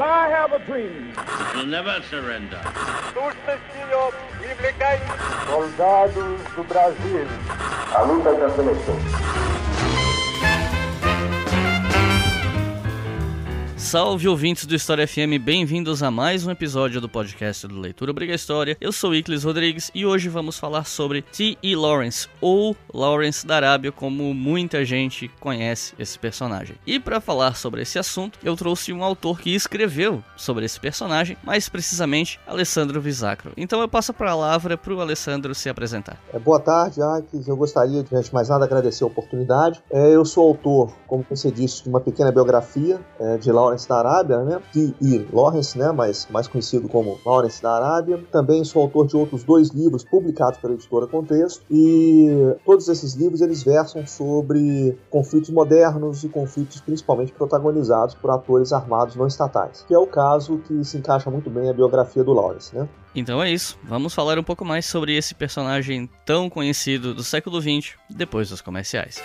I have a dream. We'll never surrender. Soldados do Brasil. A luta da seleção. Salve ouvintes do História FM, bem-vindos a mais um episódio do podcast do Leitura Obriga História. Eu sou Iclis Rodrigues e hoje vamos falar sobre T.E. Lawrence, ou Lawrence da Arábia, como muita gente conhece esse personagem. E para falar sobre esse assunto, eu trouxe um autor que escreveu sobre esse personagem, mais precisamente Alessandro Visacro. Então eu passo a palavra para o Alessandro se apresentar. É, boa tarde, Iclis. Eu gostaria antes de mais nada, agradecer a oportunidade. É, eu sou autor, como você disse, de uma pequena biografia é, de Lawrence Lawrence da Arábia, né? T.E. Lawrence, né? Mas mais conhecido como Lawrence da Arábia. Também sou autor de outros dois livros publicados pela editora Contexto e todos esses livros eles versam sobre conflitos modernos e conflitos principalmente protagonizados por atores armados não estatais, que é o caso que se encaixa muito bem a biografia do Lawrence, né? Então é isso, vamos falar um pouco mais sobre esse personagem tão conhecido do século XX depois dos comerciais.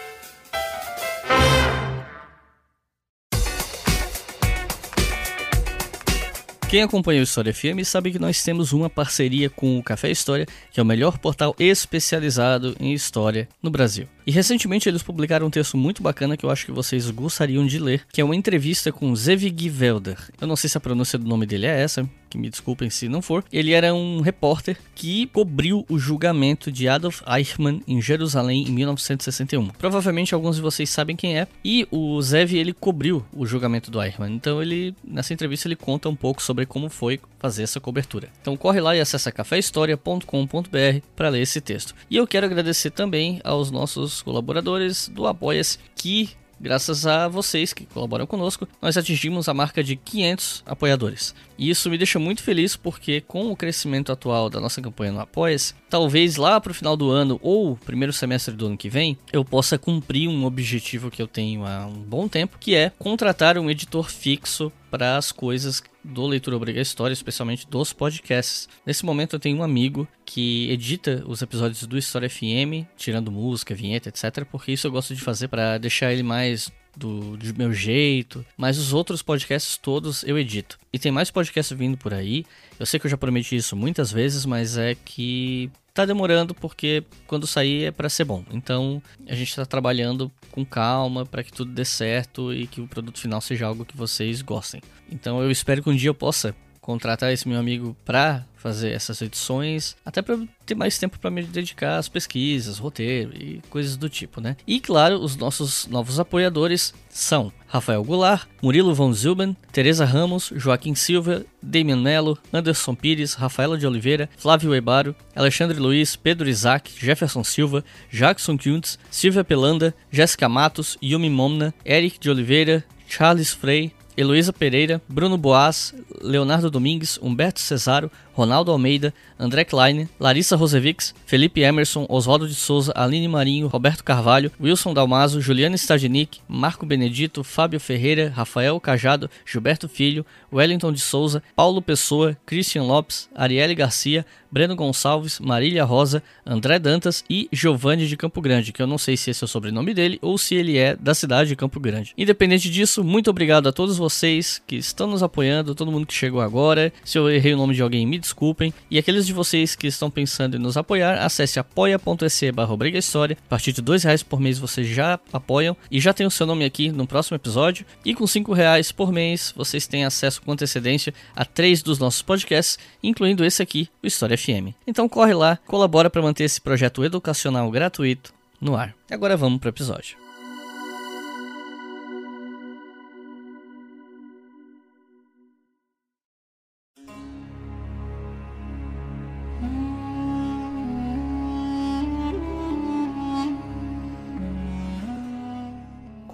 Quem acompanha o História FM sabe que nós temos uma parceria com o Café História, que é o melhor portal especializado em história no Brasil. E recentemente eles publicaram um texto muito bacana que eu acho que vocês gostariam de ler, que é uma entrevista com Zevig Velder. Eu não sei se a pronúncia do nome dele é essa, que me desculpem se não for. Ele era um repórter que cobriu o julgamento de Adolf Eichmann em Jerusalém em 1961. Provavelmente alguns de vocês sabem quem é. E o Zev ele cobriu o julgamento do Eichmann. Então ele nessa entrevista ele conta um pouco sobre como foi fazer essa cobertura. Então corre lá e acessa caféhistoria.com.br para ler esse texto. E eu quero agradecer também aos nossos colaboradores do Apoia-se que Graças a vocês que colaboram conosco, nós atingimos a marca de 500 apoiadores. E isso me deixa muito feliz porque, com o crescimento atual da nossa campanha no Apoia-se, talvez lá para o final do ano ou primeiro semestre do ano que vem, eu possa cumprir um objetivo que eu tenho há um bom tempo, que é contratar um editor fixo para as coisas do Leitura Obriga História, especialmente dos podcasts. Nesse momento eu tenho um amigo que edita os episódios do História FM, tirando música, vinheta, etc, porque isso eu gosto de fazer para deixar ele mais do, do meu jeito, mas os outros podcasts todos eu edito. E tem mais podcasts vindo por aí. Eu sei que eu já prometi isso muitas vezes, mas é que tá demorando porque quando sair é para ser bom. Então a gente está trabalhando com calma para que tudo dê certo e que o produto final seja algo que vocês gostem. Então eu espero que um dia eu possa contratar esse meu amigo para fazer essas edições, até para ter mais tempo para me dedicar às pesquisas, roteiro e coisas do tipo, né? E claro, os nossos novos apoiadores são Rafael Goulart, Murilo von Zilben, Teresa Ramos, Joaquim Silva, Damian Mello, Anderson Pires, Rafaela de Oliveira, Flávio Ebaro, Alexandre Luiz, Pedro Isaac, Jefferson Silva, Jackson Kuntz, Silvia Pelanda, Jéssica Matos, Yumi Momna, Eric de Oliveira, Charles Frey, Heloísa Pereira, Bruno Boas, Leonardo Domingues, Humberto Cesaro, Ronaldo Almeida, André Klein, Larissa Rosevics, Felipe Emerson, Oswaldo de Souza, Aline Marinho, Roberto Carvalho, Wilson Dalmazo, Juliana Stagnic, Marco Benedito, Fábio Ferreira, Rafael Cajado, Gilberto Filho, Wellington de Souza, Paulo Pessoa, Christian Lopes, Arielle Garcia, Breno Gonçalves, Marília Rosa, André Dantas e Giovanni de Campo Grande, que eu não sei se esse é o sobrenome dele ou se ele é da cidade de Campo Grande. Independente disso, muito obrigado a todos vocês que estão nos apoiando, todo mundo que chegou agora. Se eu errei o nome de alguém, me desculpem. E aqueles de vocês que estão pensando em nos apoiar, acesse apoia.se barra A partir de dois reais por mês vocês já apoiam e já tem o seu nome aqui no próximo episódio. E com cinco reais por mês vocês têm acesso com antecedência a três dos nossos podcasts, incluindo esse aqui, o História FM. Então corre lá, colabora para manter esse projeto educacional gratuito no ar. Agora vamos para o episódio.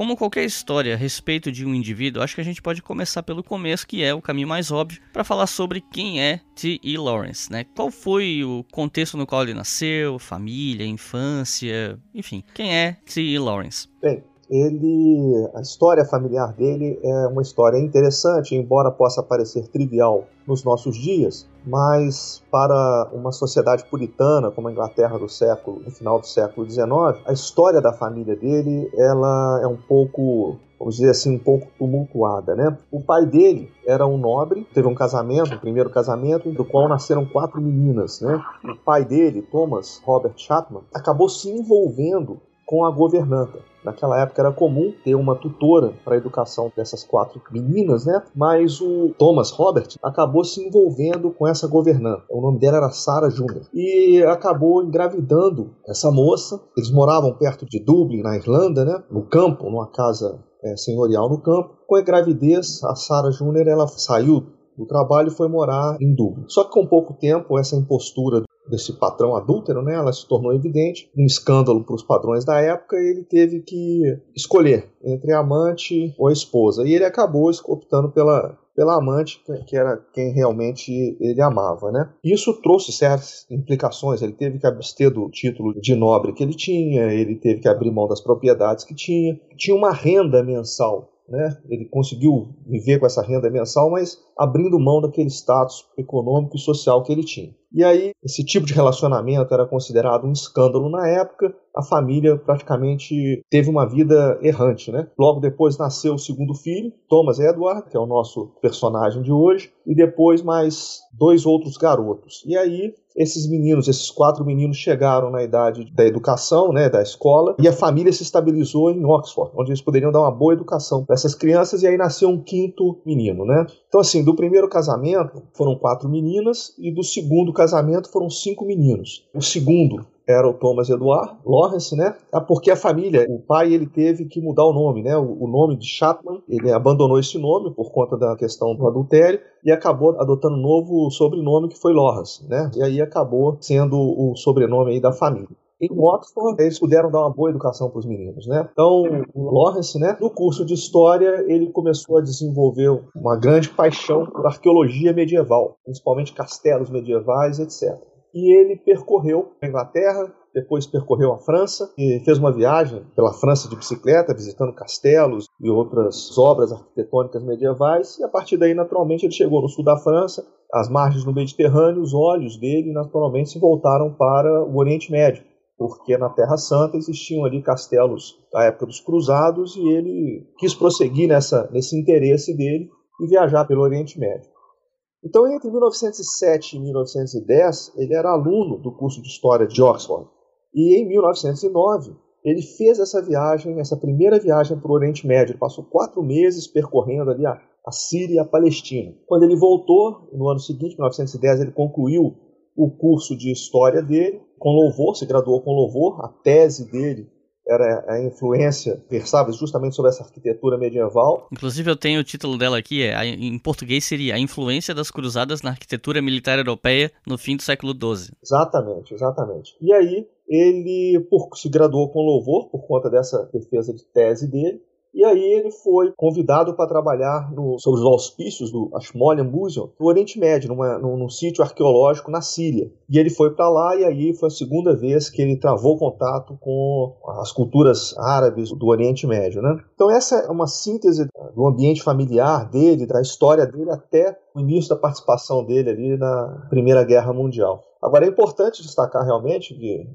Como qualquer história a respeito de um indivíduo, acho que a gente pode começar pelo começo, que é o caminho mais óbvio, para falar sobre quem é T.E. Lawrence, né? Qual foi o contexto no qual ele nasceu, família, infância, enfim, quem é T.E. Lawrence? Bem, ele, a história familiar dele é uma história interessante, embora possa parecer trivial nos nossos dias, mas para uma sociedade puritana como a Inglaterra do século, no final do século XIX, a história da família dele, ela é um pouco vamos dizer assim, um pouco tumultuada, né? O pai dele era um nobre, teve um casamento, um primeiro casamento, do qual nasceram quatro meninas, né? O pai dele, Thomas Robert Chapman, acabou se envolvendo com a governanta. Naquela época era comum ter uma tutora para a educação dessas quatro meninas, né? Mas o Thomas Robert acabou se envolvendo com essa governanta. O nome dela era Sarah Júnior. E acabou engravidando essa moça. Eles moravam perto de Dublin, na Irlanda, né? No campo, numa casa é, senhorial no campo. Com a gravidez, a Sarah Júnior ela saiu do trabalho e foi morar em Dublin. Só que com pouco tempo, essa impostura desse patrão adúltero, né, ela se tornou evidente, um escândalo para os padrões da época, ele teve que escolher entre amante ou esposa. E ele acabou optando pela, pela amante, que era quem realmente ele amava, né? Isso trouxe certas implicações. Ele teve que abster do título de nobre que ele tinha, ele teve que abrir mão das propriedades que tinha. Tinha uma renda mensal né? Ele conseguiu viver com essa renda mensal, mas abrindo mão daquele status econômico e social que ele tinha. E aí, esse tipo de relacionamento era considerado um escândalo na época. A família praticamente teve uma vida errante, né? Logo depois nasceu o segundo filho, Thomas Edward, que é o nosso personagem de hoje, e depois mais dois outros garotos. E aí, esses meninos, esses quatro meninos chegaram na idade da educação, né, da escola, e a família se estabilizou em Oxford, onde eles poderiam dar uma boa educação para essas crianças, e aí nasceu um quinto menino, né? Então, assim, do primeiro casamento foram quatro meninas, e do segundo casamento foram cinco meninos. O segundo era o Thomas Edward Lawrence, né? É porque a família, o pai, ele teve que mudar o nome, né? O, nome de Chapman, ele abandonou esse nome por conta da questão do adultério e acabou adotando um novo sobrenome que foi Lawrence, né? E aí acabou sendo o sobrenome aí da família. Em Oxford, eles puderam dar uma boa educação para os meninos, né? Então, o Lawrence, né, no curso de história, ele começou a desenvolver uma grande paixão por arqueologia medieval, principalmente castelos medievais, etc e ele percorreu a Inglaterra, depois percorreu a França e fez uma viagem pela França de bicicleta, visitando castelos e outras obras arquitetônicas medievais. E a partir daí, naturalmente, ele chegou no sul da França, às margens do Mediterrâneo. Os olhos dele, naturalmente, se voltaram para o Oriente Médio, porque na Terra Santa existiam ali castelos da época dos Cruzados e ele quis prosseguir nessa, nesse interesse dele e viajar pelo Oriente Médio. Então, entre 1907 e 1910, ele era aluno do curso de História de Oxford. E em 1909, ele fez essa viagem, essa primeira viagem para o Oriente Médio. Ele passou quatro meses percorrendo ali a, a Síria e a Palestina. Quando ele voltou, no ano seguinte, 1910, ele concluiu o curso de História dele, com louvor, se graduou com louvor. A tese dele era a influência, versava justamente sobre essa arquitetura medieval. Inclusive eu tenho o título dela aqui, é, em português seria A Influência das Cruzadas na Arquitetura Militar Europeia no fim do século XII. Exatamente, exatamente. E aí ele por, se graduou com louvor por conta dessa defesa de tese dele, e aí ele foi convidado para trabalhar no, sob os auspícios do Ashmolean Museum no Oriente Médio, numa, num, num sítio arqueológico na Síria. E ele foi para lá e aí foi a segunda vez que ele travou contato com as culturas árabes do Oriente Médio. Né? Então essa é uma síntese do ambiente familiar dele, da história dele até o início da participação dele ali na Primeira Guerra Mundial. Agora é importante destacar realmente que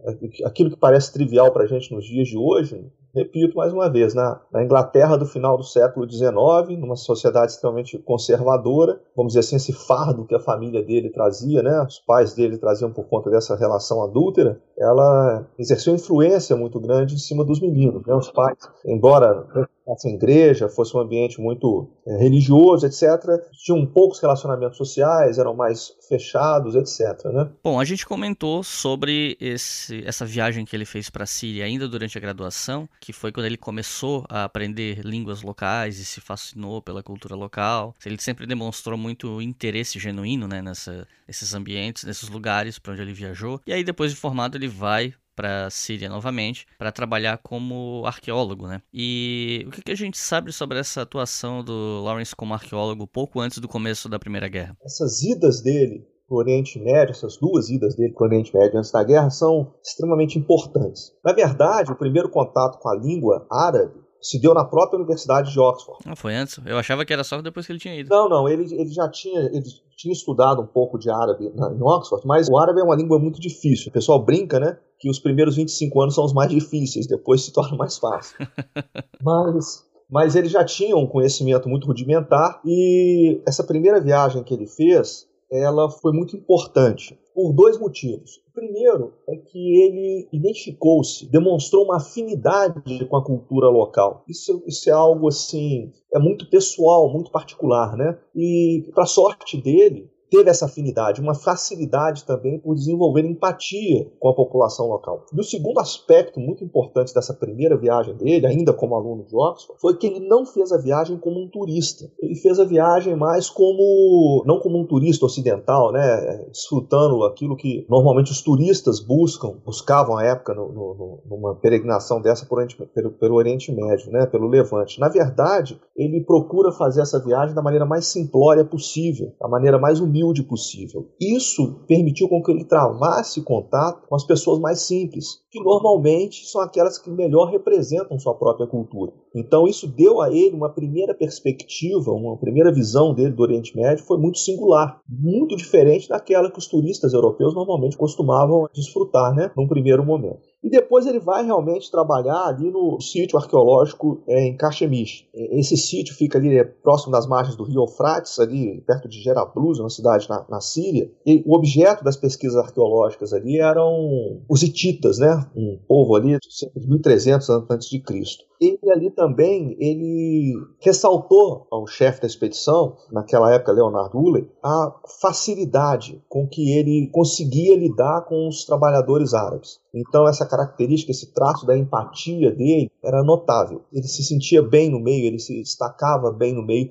aquilo que parece trivial para a gente nos dias de hoje, repito mais uma vez, na, na, Inglaterra do final do século XIX, numa sociedade extremamente conservadora, vamos dizer assim, esse fardo que a família dele trazia, né, os pais dele traziam por conta dessa relação adúltera, ela exerceu influência muito grande em cima dos meninos. Né, os pais, embora fosse igreja, fosse um ambiente muito é, religioso, etc., tinham poucos relacionamentos sociais, eram mais fechados, etc. Né? Bom, a gente comentou sobre esse, essa viagem que ele fez para a Síria ainda durante a graduação, que foi quando ele começou a aprender línguas locais e se fascinou pela cultura local. Ele sempre demonstrou muito interesse genuíno né, nessa, nesses ambientes, nesses lugares para onde ele viajou. E aí, depois de formado, ele vai para a Síria novamente para trabalhar como arqueólogo, né? E o que, que, a gente sabe sobre essa atuação do Lawrence como arqueólogo pouco antes do começo da Primeira Guerra? Essas idas dele para o Oriente Médio, essas duas idas dele para o Oriente Médio antes da guerra são extremamente importantes. Na verdade, o primeiro contato com a língua árabe se deu na própria Universidade de Oxford. Ah, foi antes? Eu achava que era só depois que ele tinha ido. Não, não, ele, ele já tinha, ele tinha estudado um pouco de árabe na, em Oxford, mas o árabe é uma língua muito difícil. O pessoal brinca, né, que os primeiros 25 anos são os mais difíceis, depois se torna mais fácil. mas mas ele já tinha um conhecimento muito rudimentar e essa primeira viagem que ele fez, ela foi muito importante por dois motivos. Primeiro é que ele identificou-se, demonstrou uma afinidade com a cultura local. Isso, isso é algo assim, é muito pessoal, muito particular, né? E para sorte dele, teve essa afinidade, uma facilidade também por desenvolver empatia com a população local. E o segundo aspecto muito importante dessa primeira viagem dele, ainda como aluno de Oxford, foi que ele não fez a viagem como um turista. Ele fez a viagem mais como, não como um turista ocidental, né, desfrutando aquilo que normalmente os turistas buscam, buscavam à época no, no, numa peregrinação dessa por, pelo, pelo Oriente Médio, né, pelo Levante. Na verdade, ele procura fazer essa viagem da maneira mais simplória possível, da maneira mais humilde humilde possível. Isso permitiu com que ele travasse contato com as pessoas mais simples, que normalmente são aquelas que melhor representam sua própria cultura. Então isso deu a ele uma primeira perspectiva, uma primeira visão dele do Oriente Médio foi muito singular, muito diferente daquela que os turistas europeus normalmente costumavam desfrutar, né, num primeiro momento. E depois ele vai realmente trabalhar ali no sítio arqueológico é, em Cachemich. Esse sítio fica ali é, próximo das margens do rio Eufrates, ali perto de Jerablus, uma cidade na, na Síria. E o objeto das pesquisas arqueológicas ali eram os hititas, né? um povo ali de 1300 antes de Cristo ele ali também ele ressaltou ao chefe da expedição, naquela época Leonardo Uller, a facilidade com que ele conseguia lidar com os trabalhadores árabes. Então essa característica, esse traço da empatia dele era notável. Ele se sentia bem no meio, ele se destacava bem no meio,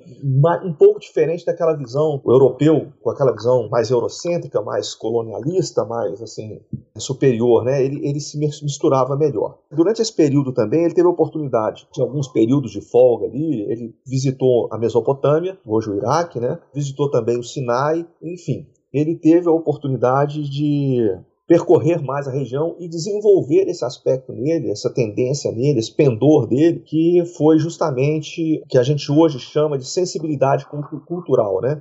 um pouco diferente daquela visão europeu, com aquela visão mais eurocêntrica, mais colonialista, mais assim superior, né? Ele, ele se misturava melhor. Durante esse período também ele teve a oportunidade. Tinha alguns períodos de folga ali, ele visitou a Mesopotâmia, hoje o Iraque, né? Visitou também o Sinai, enfim. Ele teve a oportunidade de percorrer mais a região e desenvolver esse aspecto nele, essa tendência nele, esse pendor dele, que foi justamente o que a gente hoje chama de sensibilidade cultural, né?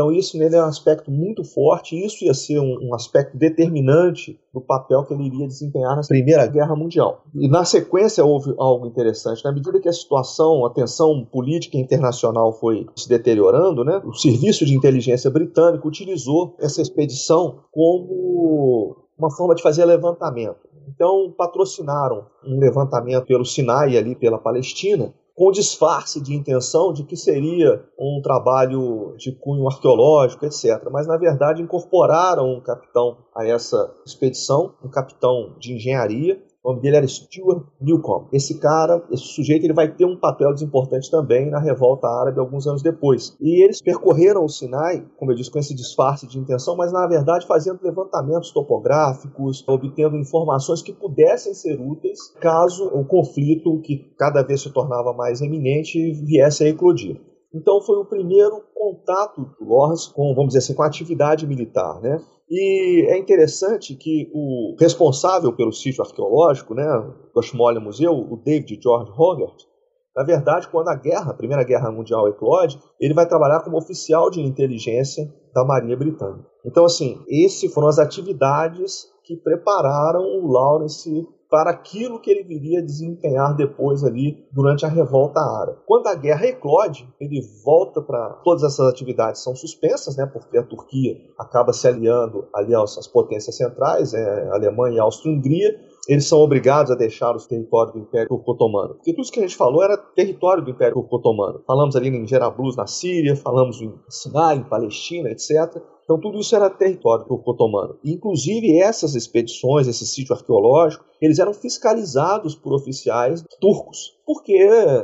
Então isso nele é um aspecto muito forte, isso ia ser um, um, aspecto determinante do papel que ele iria desempenhar na Primeira Guerra Mundial. E na sequência houve algo interessante, na medida que a situação, a tensão política internacional foi se deteriorando, né, o Serviço de Inteligência Britânico utilizou essa expedição como uma forma de fazer levantamento. Então patrocinaram um levantamento pelo Sinai ali pela Palestina com disfarce de intenção de que seria um trabalho de cunho arqueológico, etc. Mas, na verdade, incorporaram um capitão a essa expedição, um capitão de engenharia, o nome dele era Stuart Newcomb. Esse cara, esse sujeito, ele vai ter um papel desimportante também na revolta árabe alguns anos depois. E eles percorreram o Sinai, como eu disse, com esse disfarce de intenção, mas na verdade fazendo levantamentos topográficos, obtendo informações que pudessem ser úteis caso o conflito, que cada vez se tornava mais eminente, viesse a eclodir. Então foi o primeiro contato do Lawrence com, vamos dizer assim, com a atividade militar, né? E é interessante que o responsável pelo sítio arqueológico, né, do Ashmolean Museu, o David George Hogarth, na verdade, quando a guerra, a Primeira Guerra Mundial eclode, ele vai trabalhar como oficial de inteligência da Marinha Britânica. Então, assim, essas foram as atividades que prepararam o Lawrence para aquilo que ele viria desempenhar depois ali durante a revolta árabe. Quando a guerra eclode, ele volta para todas essas atividades são suspensas, né, porque a Turquia acaba se aliando ali às potências centrais, é, Alemanha, e Hungria, eles são obrigados a deixar os territórios do Império Turco Otomano. Porque tudo isso que a gente falou era território do Império Turco Otomano. Falamos ali em Jerablus, na Síria, falamos em Sinai, em Palestina, etc. Então tudo isso era território turco-otomano. Inclusive essas expedições, esse sítio arqueológico, eles eram fiscalizados por oficiais turcos, porque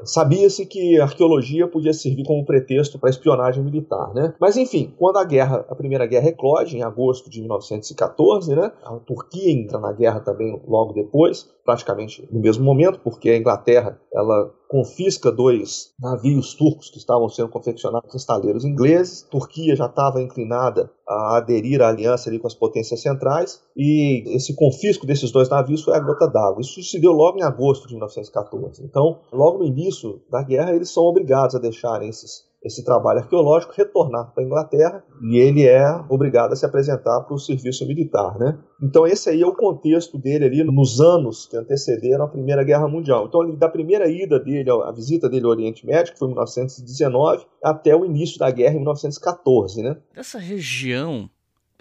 sabia-se que a arqueologia podia servir como pretexto para espionagem militar, né? Mas enfim, quando a guerra, a primeira guerra eclode em agosto de 1914, né? A Turquia entra na guerra também logo depois, praticamente no mesmo momento, porque a Inglaterra ela confisca dois navios turcos que estavam sendo confeccionados em estaleiros ingleses. Turquia já estava inclinada a aderir à aliança ali com as potências centrais e esse confisco desses dois navios foi a gota d'água. Isso se deu logo em agosto de 1914. Então, logo no início da guerra, eles são obrigados a deixarem esses esse trabalho arqueológico, retornar para a Inglaterra e ele é obrigado a se apresentar para o serviço militar. Né? Então, esse aí é o contexto dele ali nos anos que antecederam a Primeira Guerra Mundial. Então, da primeira ida dele, a visita dele ao Oriente Médio, que foi em 1919, até o início da guerra em 1914. Né? Essa região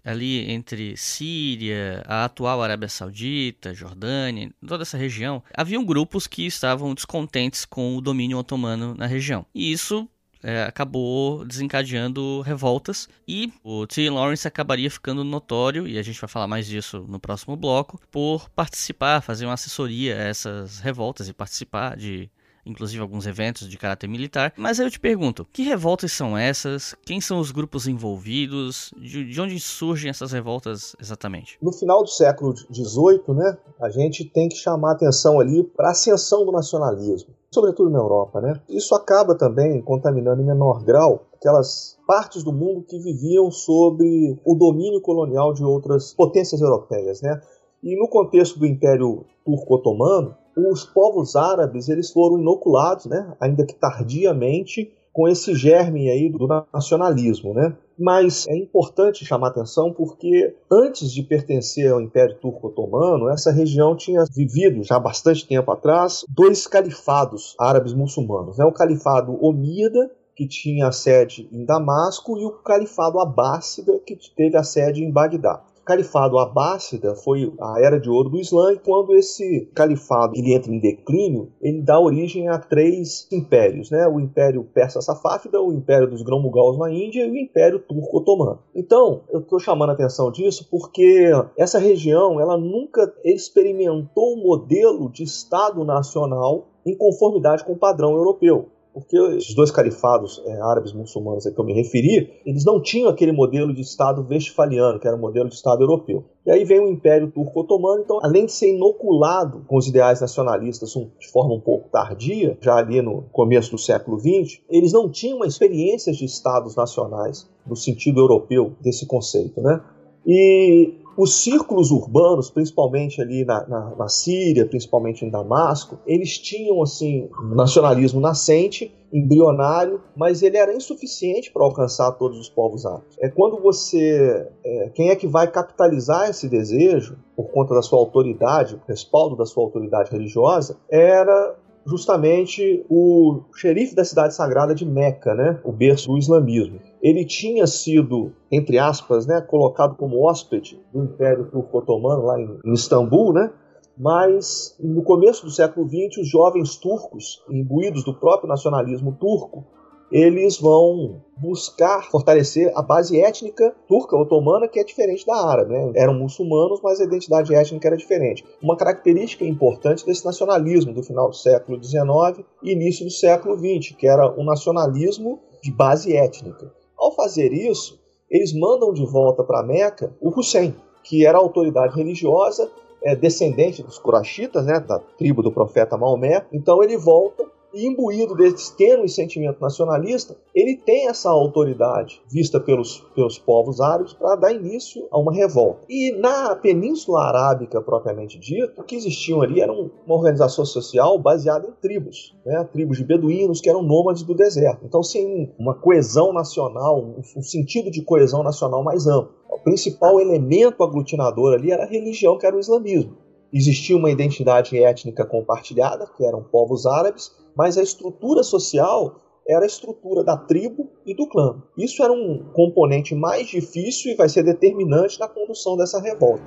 ali entre Síria, a atual Arábia Saudita, Jordânia, toda essa região, haviam grupos que estavam descontentes com o domínio otomano na região. E isso é, acabou desencadeando revoltas e o T. Lawrence acabaria ficando notório, e a gente vai falar mais disso no próximo bloco, por participar, fazer uma assessoria a essas revoltas e participar de inclusive alguns eventos de caráter militar. Mas aí eu te pergunto, que revoltas são essas? Quem são os grupos envolvidos? De, de onde surgem essas revoltas exatamente? No final do século XVIII, né, a gente tem que chamar atenção ali para a ascensão do nacionalismo sobretudo na Europa. Né? Isso acaba também contaminando em menor grau aquelas partes do mundo que viviam sob o domínio colonial de outras potências europeias. Né? E no contexto do Império Turco-Otomano, os povos árabes eles foram inoculados, né, ainda que tardiamente, com esse germe aí do nacionalismo, né? Mas é importante chamar atenção porque antes de pertencer ao Império Turco Otomano, essa região tinha vivido já há bastante tempo atrás dois califados árabes muçulmanos, né? O califado Omíada que tinha a sede em Damasco e o califado Abássida que teve a sede em Bagdá califado abássida foi a era de ouro do Islã e quando esse califado ele entra em declínio, ele dá origem a três impérios, né? O Império Persa-Safávida, o Império dos Grão-Mughals na Índia e o Império Turco-Otomano. Então, eu estou chamando a atenção disso porque essa região ela nunca experimentou um modelo de Estado nacional em conformidade com o padrão europeu porque esses dois califados é, árabes muçulmanos a que eu me referi, eles não tinham aquele modelo de Estado westfaliano, que era o modelo de Estado europeu. E aí vem o Império Turco-Otomano, então, além de ser inoculado com os ideais nacionalistas de forma um pouco tardia, já ali no começo do século XX, eles não tinham experiências de Estados nacionais no sentido europeu desse conceito, né? E os círculos urbanos, principalmente ali na, na, na, Síria, principalmente em Damasco, eles tinham assim um nacionalismo nascente, embrionário, mas ele era insuficiente para alcançar todos os povos árabes. É quando você, é, quem é que vai capitalizar esse desejo por conta da sua autoridade, respaldo da sua autoridade religiosa, era justamente o xerife da cidade sagrada de Meca, né, o berço do islamismo. Ele tinha sido, entre aspas, né, colocado como hóspede do Império Turco-Otomano lá em, em Istambul, né, mas no começo do século XX, os jovens turcos, imbuídos do próprio nacionalismo turco, eles vão buscar fortalecer a base étnica turca otomana, que é diferente da árabe. Né? Eram muçulmanos, mas a identidade étnica era diferente. Uma característica importante desse nacionalismo do final do século XIX e início do século XX, que era um nacionalismo de base étnica. Ao fazer isso, eles mandam de volta para Meca o Hussein, que era a autoridade religiosa é, descendente dos Quraishitas, né, da tribo do profeta Maomé. Então ele volta e imbuído desse tênue sentimento nacionalista, ele tem essa autoridade vista pelos, pelos povos árabes para dar início a uma revolta. E na Península Arábica, propriamente dito, o que existiam ali era uma organização social baseada em tribos, né? tribos de beduínos que eram nômades do deserto. Então, sem uma coesão nacional, um sentido de coesão nacional mais amplo. O principal elemento aglutinador ali era a religião, que era o islamismo. Existia uma identidade étnica compartilhada, que eram povos árabes, mas a estrutura social era a estrutura da tribo e do clã. Isso era um componente mais difícil e vai ser determinante na condução dessa revolta.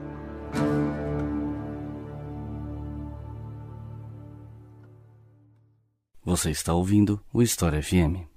Você está ouvindo o História FM.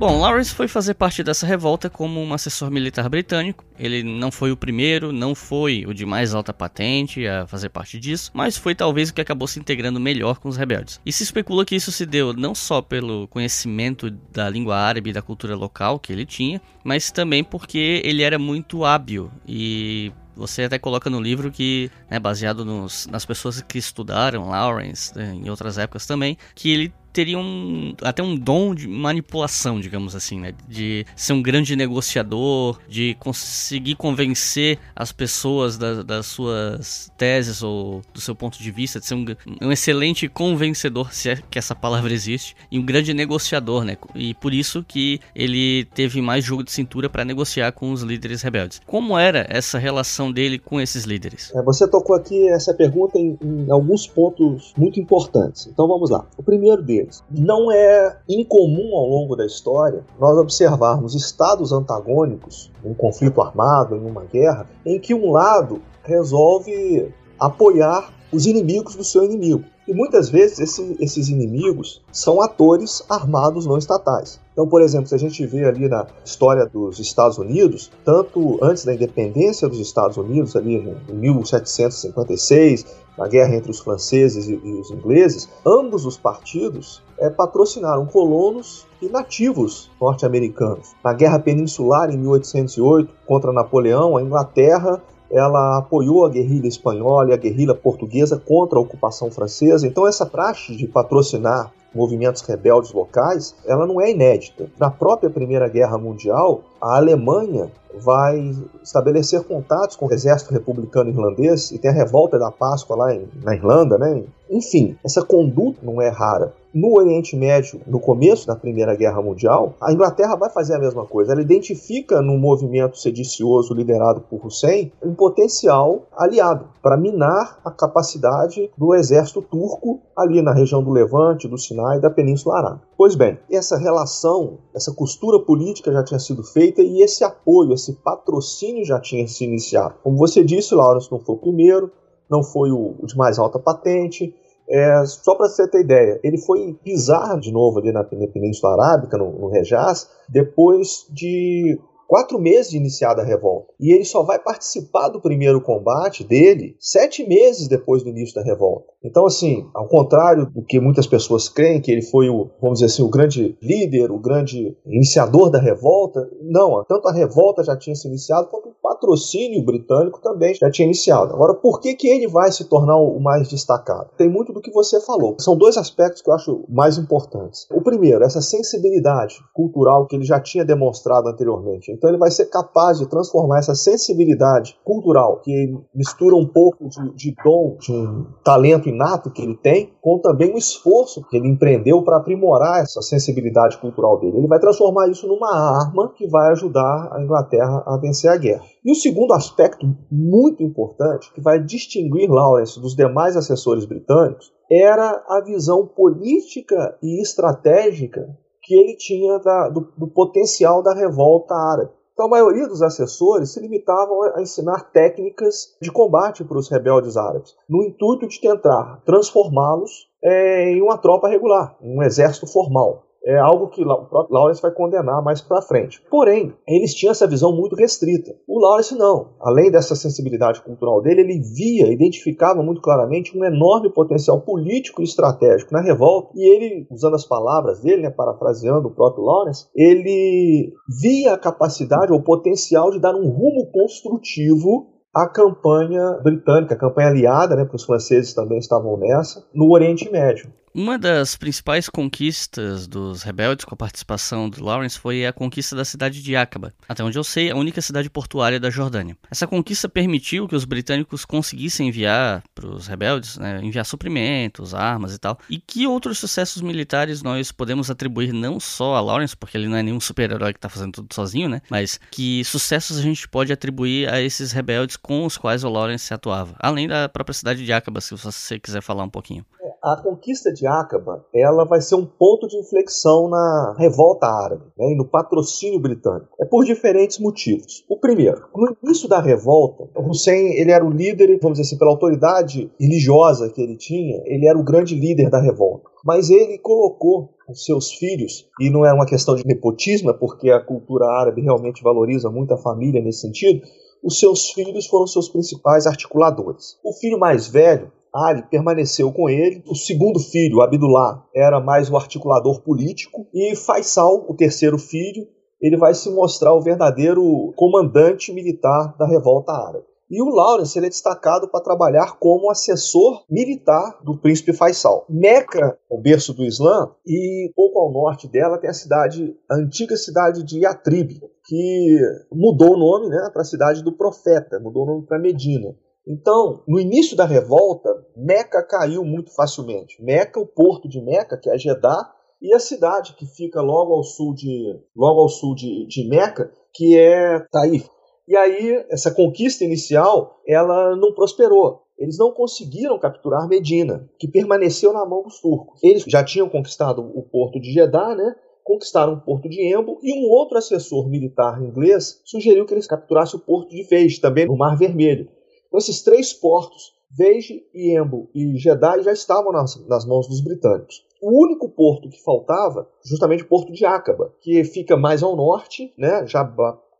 Bom, Lawrence foi fazer parte dessa revolta como um assessor militar britânico. Ele não foi o primeiro, não foi o de mais alta patente a fazer parte disso, mas foi talvez o que acabou se integrando melhor com os rebeldes. E se especula que isso se deu não só pelo conhecimento da língua árabe e da cultura local que ele tinha, mas também porque ele era muito hábil e você até coloca no livro que, né, baseado nos, nas pessoas que estudaram Lawrence né, em outras épocas também, que ele teria um, até um dom de manipulação, digamos assim, né? De ser um grande negociador, de conseguir convencer as pessoas da, das suas teses ou do seu ponto de vista, de ser um, um, excelente convencedor, se é que essa palavra existe, e um grande negociador, né? E por isso que ele teve mais jogo de cintura para negociar com os líderes rebeldes. Como era essa relação dele com esses líderes? É, você tocou aqui essa pergunta em, em alguns pontos muito importantes. Então vamos lá. O primeiro deles Não é incomum ao longo da história nós observarmos estados antagônicos, um conflito armado, em uma guerra, em que um lado resolve apoiar os inimigos do seu inimigo. E muitas vezes esse, esses inimigos são atores armados não estatais. Então, por exemplo, se a gente vê ali na história dos Estados Unidos, tanto antes da independência dos Estados Unidos, ali em 1756, na guerra entre os franceses e, os ingleses, ambos os partidos é, patrocinaram colonos e nativos norte-americanos. Na Guerra Peninsular, em 1808, contra Napoleão, a Inglaterra ela apoiou a guerrilha espanhola e a guerrilha portuguesa contra a ocupação francesa. Então essa praxe de patrocinar movimentos rebeldes locais, ela não é inédita. Na própria Primeira Guerra Mundial, a Alemanha vai estabelecer contatos com o exército republicano irlandês e tem a revolta da Páscoa lá em, na Irlanda, né? Enfim, essa conduta não é rara. No Oriente Médio, no começo da Primeira Guerra Mundial, a Inglaterra vai fazer a mesma coisa. Ela identifica no movimento sedicioso liderado por Hussein um potencial aliado para minar a capacidade do exército turco ali na região do Levante, do Sinai e da Península Arábica. Pois bem, essa relação, essa costura política já tinha sido feita e esse apoio, esse patrocínio já tinha se iniciado. Como você disse, Lawrence não foi o primeiro, não foi o de mais alta patente, é, só para você ter ideia, ele foi pisar de novo ali na Península Arábica, no, no Rejaz, depois de quatro meses de iniciada a revolta. E ele só vai participar do primeiro combate dele sete meses depois do início da revolta. Então, assim, ao contrário do que muitas pessoas creem, que ele foi o, vamos dizer assim, o grande líder, o grande iniciador da revolta, não, tanto a revolta já tinha se iniciado, quanto o patrocínio britânico também já tinha iniciado. Agora, por que, que ele vai se tornar o mais destacado? Tem muito do que você falou. São dois aspectos que eu acho mais importantes. O primeiro, essa sensibilidade cultural que ele já tinha demonstrado anteriormente. Então ele vai ser capaz de transformar essa sensibilidade cultural, que mistura um pouco de, de dom, de um talento inato que ele tem, com também o esforço que ele empreendeu para aprimorar essa sensibilidade cultural dele. Ele vai transformar isso numa arma que vai ajudar a Inglaterra a vencer a guerra. E o segundo aspecto muito importante, que vai distinguir Lawrence dos demais assessores britânicos, era a visão política e estratégica que ele tinha da, do, do potencial da revolta árabe. Então, a maioria dos assessores se limitavam a ensinar técnicas de combate para os rebeldes árabes, no intuito de tentar transformá-los é, em uma tropa regular, um exército formal é algo que o próprio Lawrence vai condenar mais para frente. Porém, eles tinham essa visão muito restrita. O Lawrence não. Além dessa sensibilidade cultural dele, ele via, identificava muito claramente um enorme potencial político e estratégico na revolta. E ele, usando as palavras dele, né, parafraseando o próprio Lawrence, ele via a capacidade ou potencial de dar um rumo construtivo à campanha britânica, a campanha aliada, né, porque os franceses também estavam nessa, no Oriente Médio. Uma das principais conquistas dos rebeldes com a participação do Lawrence foi a conquista da cidade de Aqaba, até onde eu sei, a única cidade portuária da Jordânia. Essa conquista permitiu que os britânicos conseguissem enviar para os rebeldes, né, enviar suprimentos, armas e tal. E que outros sucessos militares nós podemos atribuir não só a Lawrence, porque ele não é nenhum super-herói que está fazendo tudo sozinho, né? Mas que sucessos a gente pode atribuir a esses rebeldes com os quais o Lawrence atuava, além da própria cidade de Aqaba, se você quiser falar um pouquinho a conquista de Aqaba ela vai ser um ponto de inflexão na revolta árabe né, e no patrocínio britânico. É por diferentes motivos. O primeiro, no início da revolta, Hussein ele era o líder, vamos dizer assim, pela autoridade religiosa que ele tinha, ele era o grande líder da revolta. Mas ele colocou os seus filhos, e não é uma questão de nepotismo, é porque a cultura árabe realmente valoriza muito a família nesse sentido, os seus filhos foram seus principais articuladores. O filho mais velho, Ali permaneceu com ele. O segundo filho, Abdullah, era mais o articulador político. E Faisal, o terceiro filho, ele vai se mostrar o verdadeiro comandante militar da revolta árabe. E o Lawrence ele é destacado para trabalhar como assessor militar do príncipe Faisal. Meca, o berço do Islã, e pouco ao norte dela tem a cidade, a antiga cidade de Yatrib, que mudou o nome né, para a cidade do profeta, mudou o nome para Medina. Então, no início da revolta, Meca caiu muito facilmente. Meca, o porto de Meca, que é Jeddah, e a cidade que fica logo ao sul de, logo ao sul de, de Meca, que é Taif. E aí, essa conquista inicial, ela não prosperou. Eles não conseguiram capturar Medina, que permaneceu na mão dos turcos. Eles já tinham conquistado o porto de Jeddah, né? conquistaram o porto de Embo e um outro assessor militar inglês sugeriu que eles capturassem o porto de Fez, também no Mar Vermelho. Esses três portos, Veige, Embo e Jeddah, já estavam nas, nas mãos dos britânicos. O único porto que faltava, justamente o porto de Acaba, que fica mais ao norte, né, já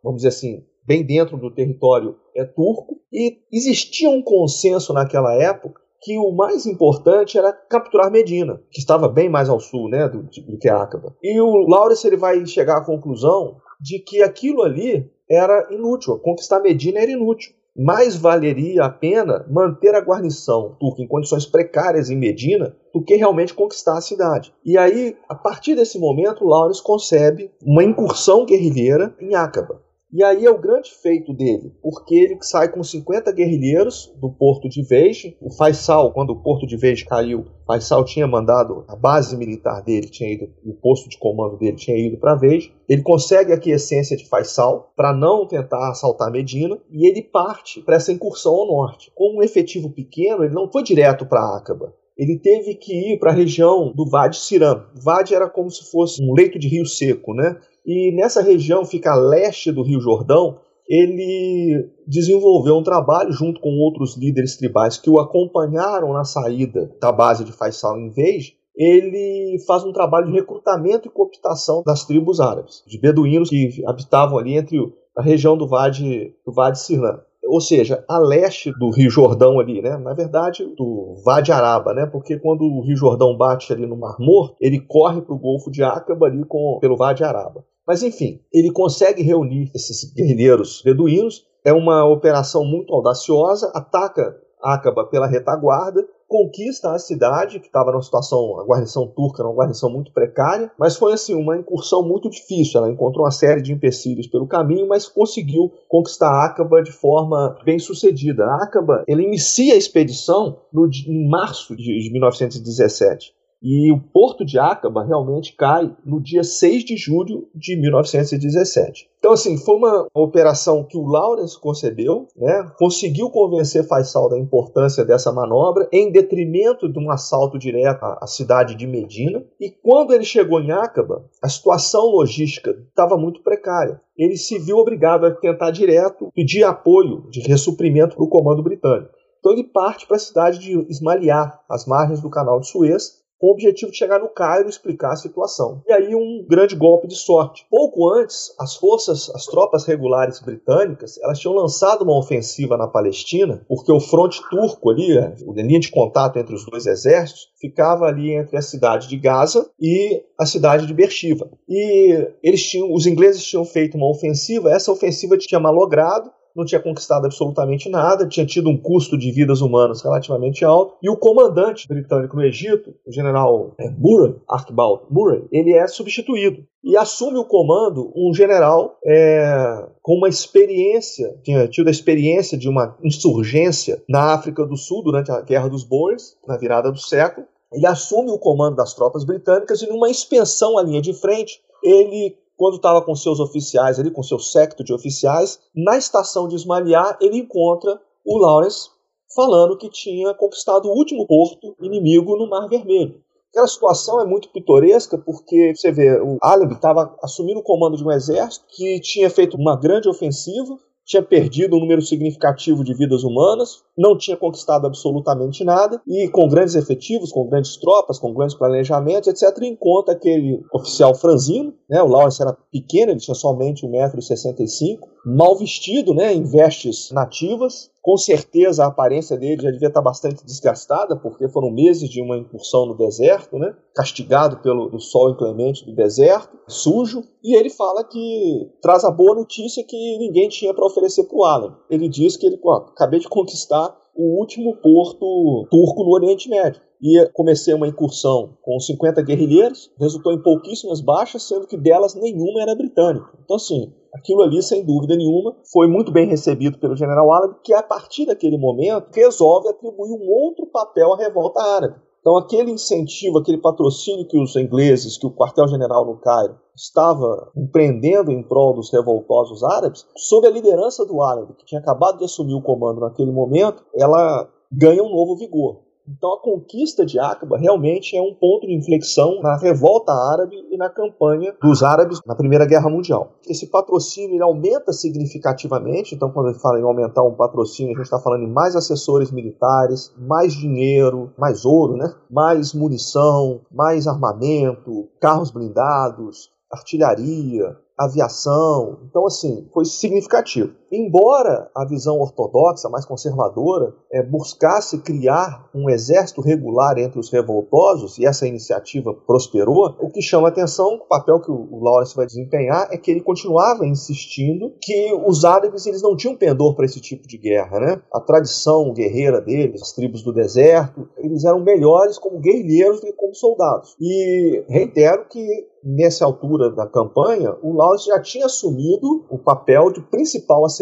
vamos dizer assim, bem dentro do território é turco, e existia um consenso naquela época que o mais importante era capturar Medina, que estava bem mais ao sul né, do, do que Acaba. E o Lawrence ele vai chegar à conclusão de que aquilo ali era inútil, conquistar Medina era inútil. Mais valeria a pena manter a guarnição turca em condições precárias em Medina do que realmente conquistar a cidade. E aí, a partir desse momento, Lawrence concebe uma incursão guerrilheira em Acaba. E aí é o grande feito dele, porque ele sai com 50 guerrilheiros do porto de Veixe. O Faisal, quando o porto de Veixe caiu, Faisal tinha mandado a base militar dele, tinha ido, o posto de comando dele tinha ido para Veixe. Ele consegue a aquiescência de Faisal para não tentar assaltar Medina e ele parte para essa incursão ao norte. Com um efetivo pequeno, ele não foi direto para Acaba ele teve que ir para a região do Vade Siram. Vade era como se fosse um leito de rio seco, né? E nessa região, fica a leste do Rio Jordão, ele desenvolveu um trabalho junto com outros líderes tribais que o acompanharam na saída da base de Faisal em vez ele faz um trabalho de recrutamento e cooptação das tribos árabes, de beduínos que habitavam ali entre a região do Vade, do Vade Sirlan ou seja, a leste do Rio Jordão ali, né? Na verdade, do Vade Araba, né? Porque quando o Rio Jordão bate ali no Mar Morto, ele corre para o Golfo de Acaba ali com, pelo Vade Araba. Mas enfim, ele consegue reunir esses guerrilheiros beduínos. É uma operação muito audaciosa, ataca Acaba pela retaguarda conquista a cidade, que estava numa situação, a guarnição turca era uma guarnição muito precária, mas foi assim uma incursão muito difícil. Ela encontrou uma série de empecilhos pelo caminho, mas conseguiu conquistar Acaba de forma bem sucedida. Acaba, ele inicia a expedição no, em março de 1917. E o porto de Acaba realmente cai no dia 6 de julho de 1917. Então, assim, foi uma operação que o Lawrence concebeu, né? conseguiu convencer Faisal da importância dessa manobra, em detrimento de um assalto direto à cidade de Medina. E quando ele chegou em Acaba, a situação logística estava muito precária. Ele se viu obrigado a tentar direto pedir apoio de ressuprimento para o comando britânico. Então ele parte para a cidade de Ismaliá, às margens do canal de Suez, com o objetivo de chegar no Cairo e explicar a situação. E aí um grande golpe de sorte. Pouco antes, as forças, as tropas regulares britânicas, elas tinham lançado uma ofensiva na Palestina, porque o fronte turco ali, a linha de contato entre os dois exércitos, ficava ali entre a cidade de Gaza e a cidade de Beersheba. E eles tinham, os ingleses tinham feito uma ofensiva, essa ofensiva tinha malogrado, não tinha conquistado absolutamente nada, tinha tido um custo de vidas humanas relativamente alto, e o comandante britânico no Egito, o general é, Murray, Archibald Murray, ele é substituído. E assume o comando um general é, com uma experiência, tinha tido a experiência de uma insurgência na África do Sul durante a Guerra dos Boers, na virada do século. Ele assume o comando das tropas britânicas e, numa expensão à linha de frente, ele quando estava com seus oficiais ali, com seu séquito de oficiais, na estação de Ismaliá, ele encontra o Lawrence falando que tinha conquistado o último porto inimigo no Mar Vermelho. Aquela situação é muito pitoresca porque você vê, o Aleb estava assumindo o comando de um exército que tinha feito uma grande ofensiva, tinha perdido um número significativo de vidas humanas, não tinha conquistado absolutamente nada, e com grandes efetivos, com grandes tropas, com grandes planejamentos, etc., encontra aquele oficial franzino, né, o Lawrence era pequeno, ele tinha somente 1,65m, mal vestido, né, em vestes nativas, com certeza a aparência dele já devia estar bastante desgastada, porque foram meses de uma incursão no deserto, né? castigado pelo sol inclemente do deserto, sujo. E ele fala que traz a boa notícia que ninguém tinha para oferecer para o Alan. Ele diz que ele ó, acabei de conquistar o último porto turco no Oriente Médio. E comecei uma incursão com 50 guerrilheiros, resultou em pouquíssimas baixas, sendo que delas nenhuma era britânica. Então, assim, aquilo ali, sem dúvida nenhuma, foi muito bem recebido pelo general árabe, que a partir daquele momento resolve atribuir um outro papel à revolta árabe. Então, aquele incentivo, aquele patrocínio que os ingleses, que o quartel-general no Cairo estava empreendendo em prol dos revoltosos árabes, sob a liderança do árabe, que tinha acabado de assumir o comando naquele momento, ela ganha um novo vigor. Então a conquista de Aqaba realmente é um ponto de inflexão na revolta árabe e na campanha dos árabes na Primeira Guerra Mundial. Esse patrocínio aumenta significativamente, então quando ele fala em aumentar um patrocínio, a gente está falando em mais assessores militares, mais dinheiro, mais ouro, né? mais munição, mais armamento, carros blindados, artilharia, aviação. Então, assim, foi significativo. Embora a visão ortodoxa, mais conservadora, é, buscasse criar um exército regular entre os revoltosos, e essa iniciativa prosperou, o que chama atenção, o papel que o Lawrence vai desempenhar, é que ele continuava insistindo que os árabes eles não tinham pendor para esse tipo de guerra. Né? A tradição guerreira deles, as tribos do deserto, eles eram melhores como guerrilheiros do que como soldados. E reitero que nessa altura da campanha, o Lawrence já tinha assumido o papel de principal assessor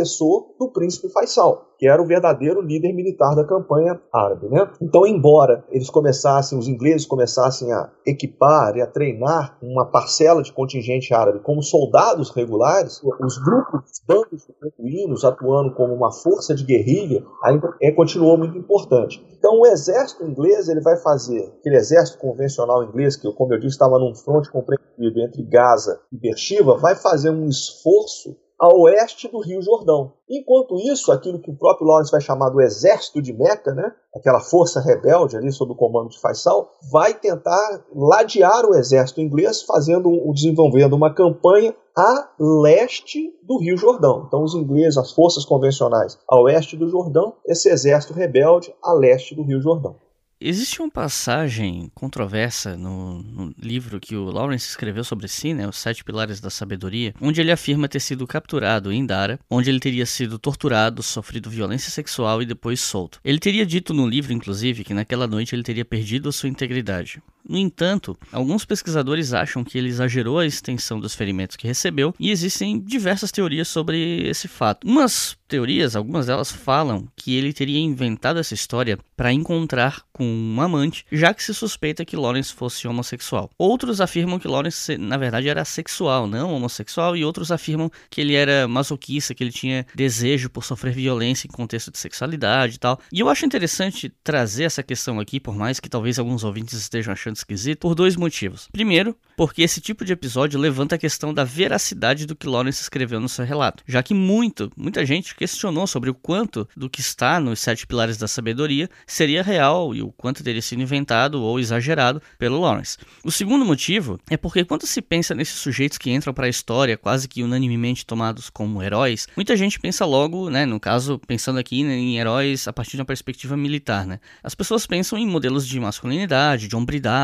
do príncipe Faisal que era o verdadeiro líder militar da campanha árabe. Né? Então, embora eles começassem, os ingleses começassem a equipar e a treinar uma parcela de contingente árabe como soldados regulares, os grupos, os bandos beduínos atuando como uma força de guerrilha ainda é, continuou muito importante. Então, o exército inglês ele vai fazer, aquele exército convencional inglês, que, como eu disse, estava num fronte compreendido entre Gaza e Beersheba, vai fazer um esforço a oeste do Rio Jordão. Enquanto isso, aquilo que o próprio Lawrence vai chamar do exército de Meca, né, aquela força rebelde ali sob o comando de Faisal, vai tentar ladear o exército inglês, fazendo, desenvolvendo uma campanha a leste do Rio Jordão. Então, os ingleses, as forças convencionais a oeste do Jordão, esse exército rebelde a leste do Rio Jordão. Existe uma passagem controversa no, no, livro que o Lawrence escreveu sobre si, né, Os Sete Pilares da Sabedoria, onde ele afirma ter sido capturado em Dara, onde ele teria sido torturado, sofrido violência sexual e depois solto. Ele teria dito no livro, inclusive, que naquela noite ele teria perdido a sua integridade. No entanto, alguns pesquisadores acham que ele exagerou a extensão dos ferimentos que recebeu e existem diversas teorias sobre esse fato. Umas teorias, algumas delas falam que ele teria inventado essa história para encontrar com um amante, já que se suspeita que Lawrence fosse homossexual. Outros afirmam que Lawrence, na verdade, era sexual, não homossexual, e outros afirmam que ele era masoquista, que ele tinha desejo por sofrer violência em contexto de sexualidade e tal. E eu acho interessante trazer essa questão aqui, por mais que talvez alguns ouvintes estejam achando esquisito, por dois motivos. Primeiro, porque esse tipo de episódio levanta a questão da veracidade do que Lawrence escreveu no seu relato, já que muito, muita gente questionou sobre o quanto do que está nos Sete Pilares da Sabedoria seria real e o quanto teria sido inventado ou exagerado pelo Lawrence. O segundo motivo é porque quando se pensa nesses sujeitos que entram para a história quase que unanimemente tomados como heróis, muita gente pensa logo, né, no caso, pensando aqui em heróis a partir de uma perspectiva militar, né? As pessoas pensam em modelos de masculinidade, de hombridade,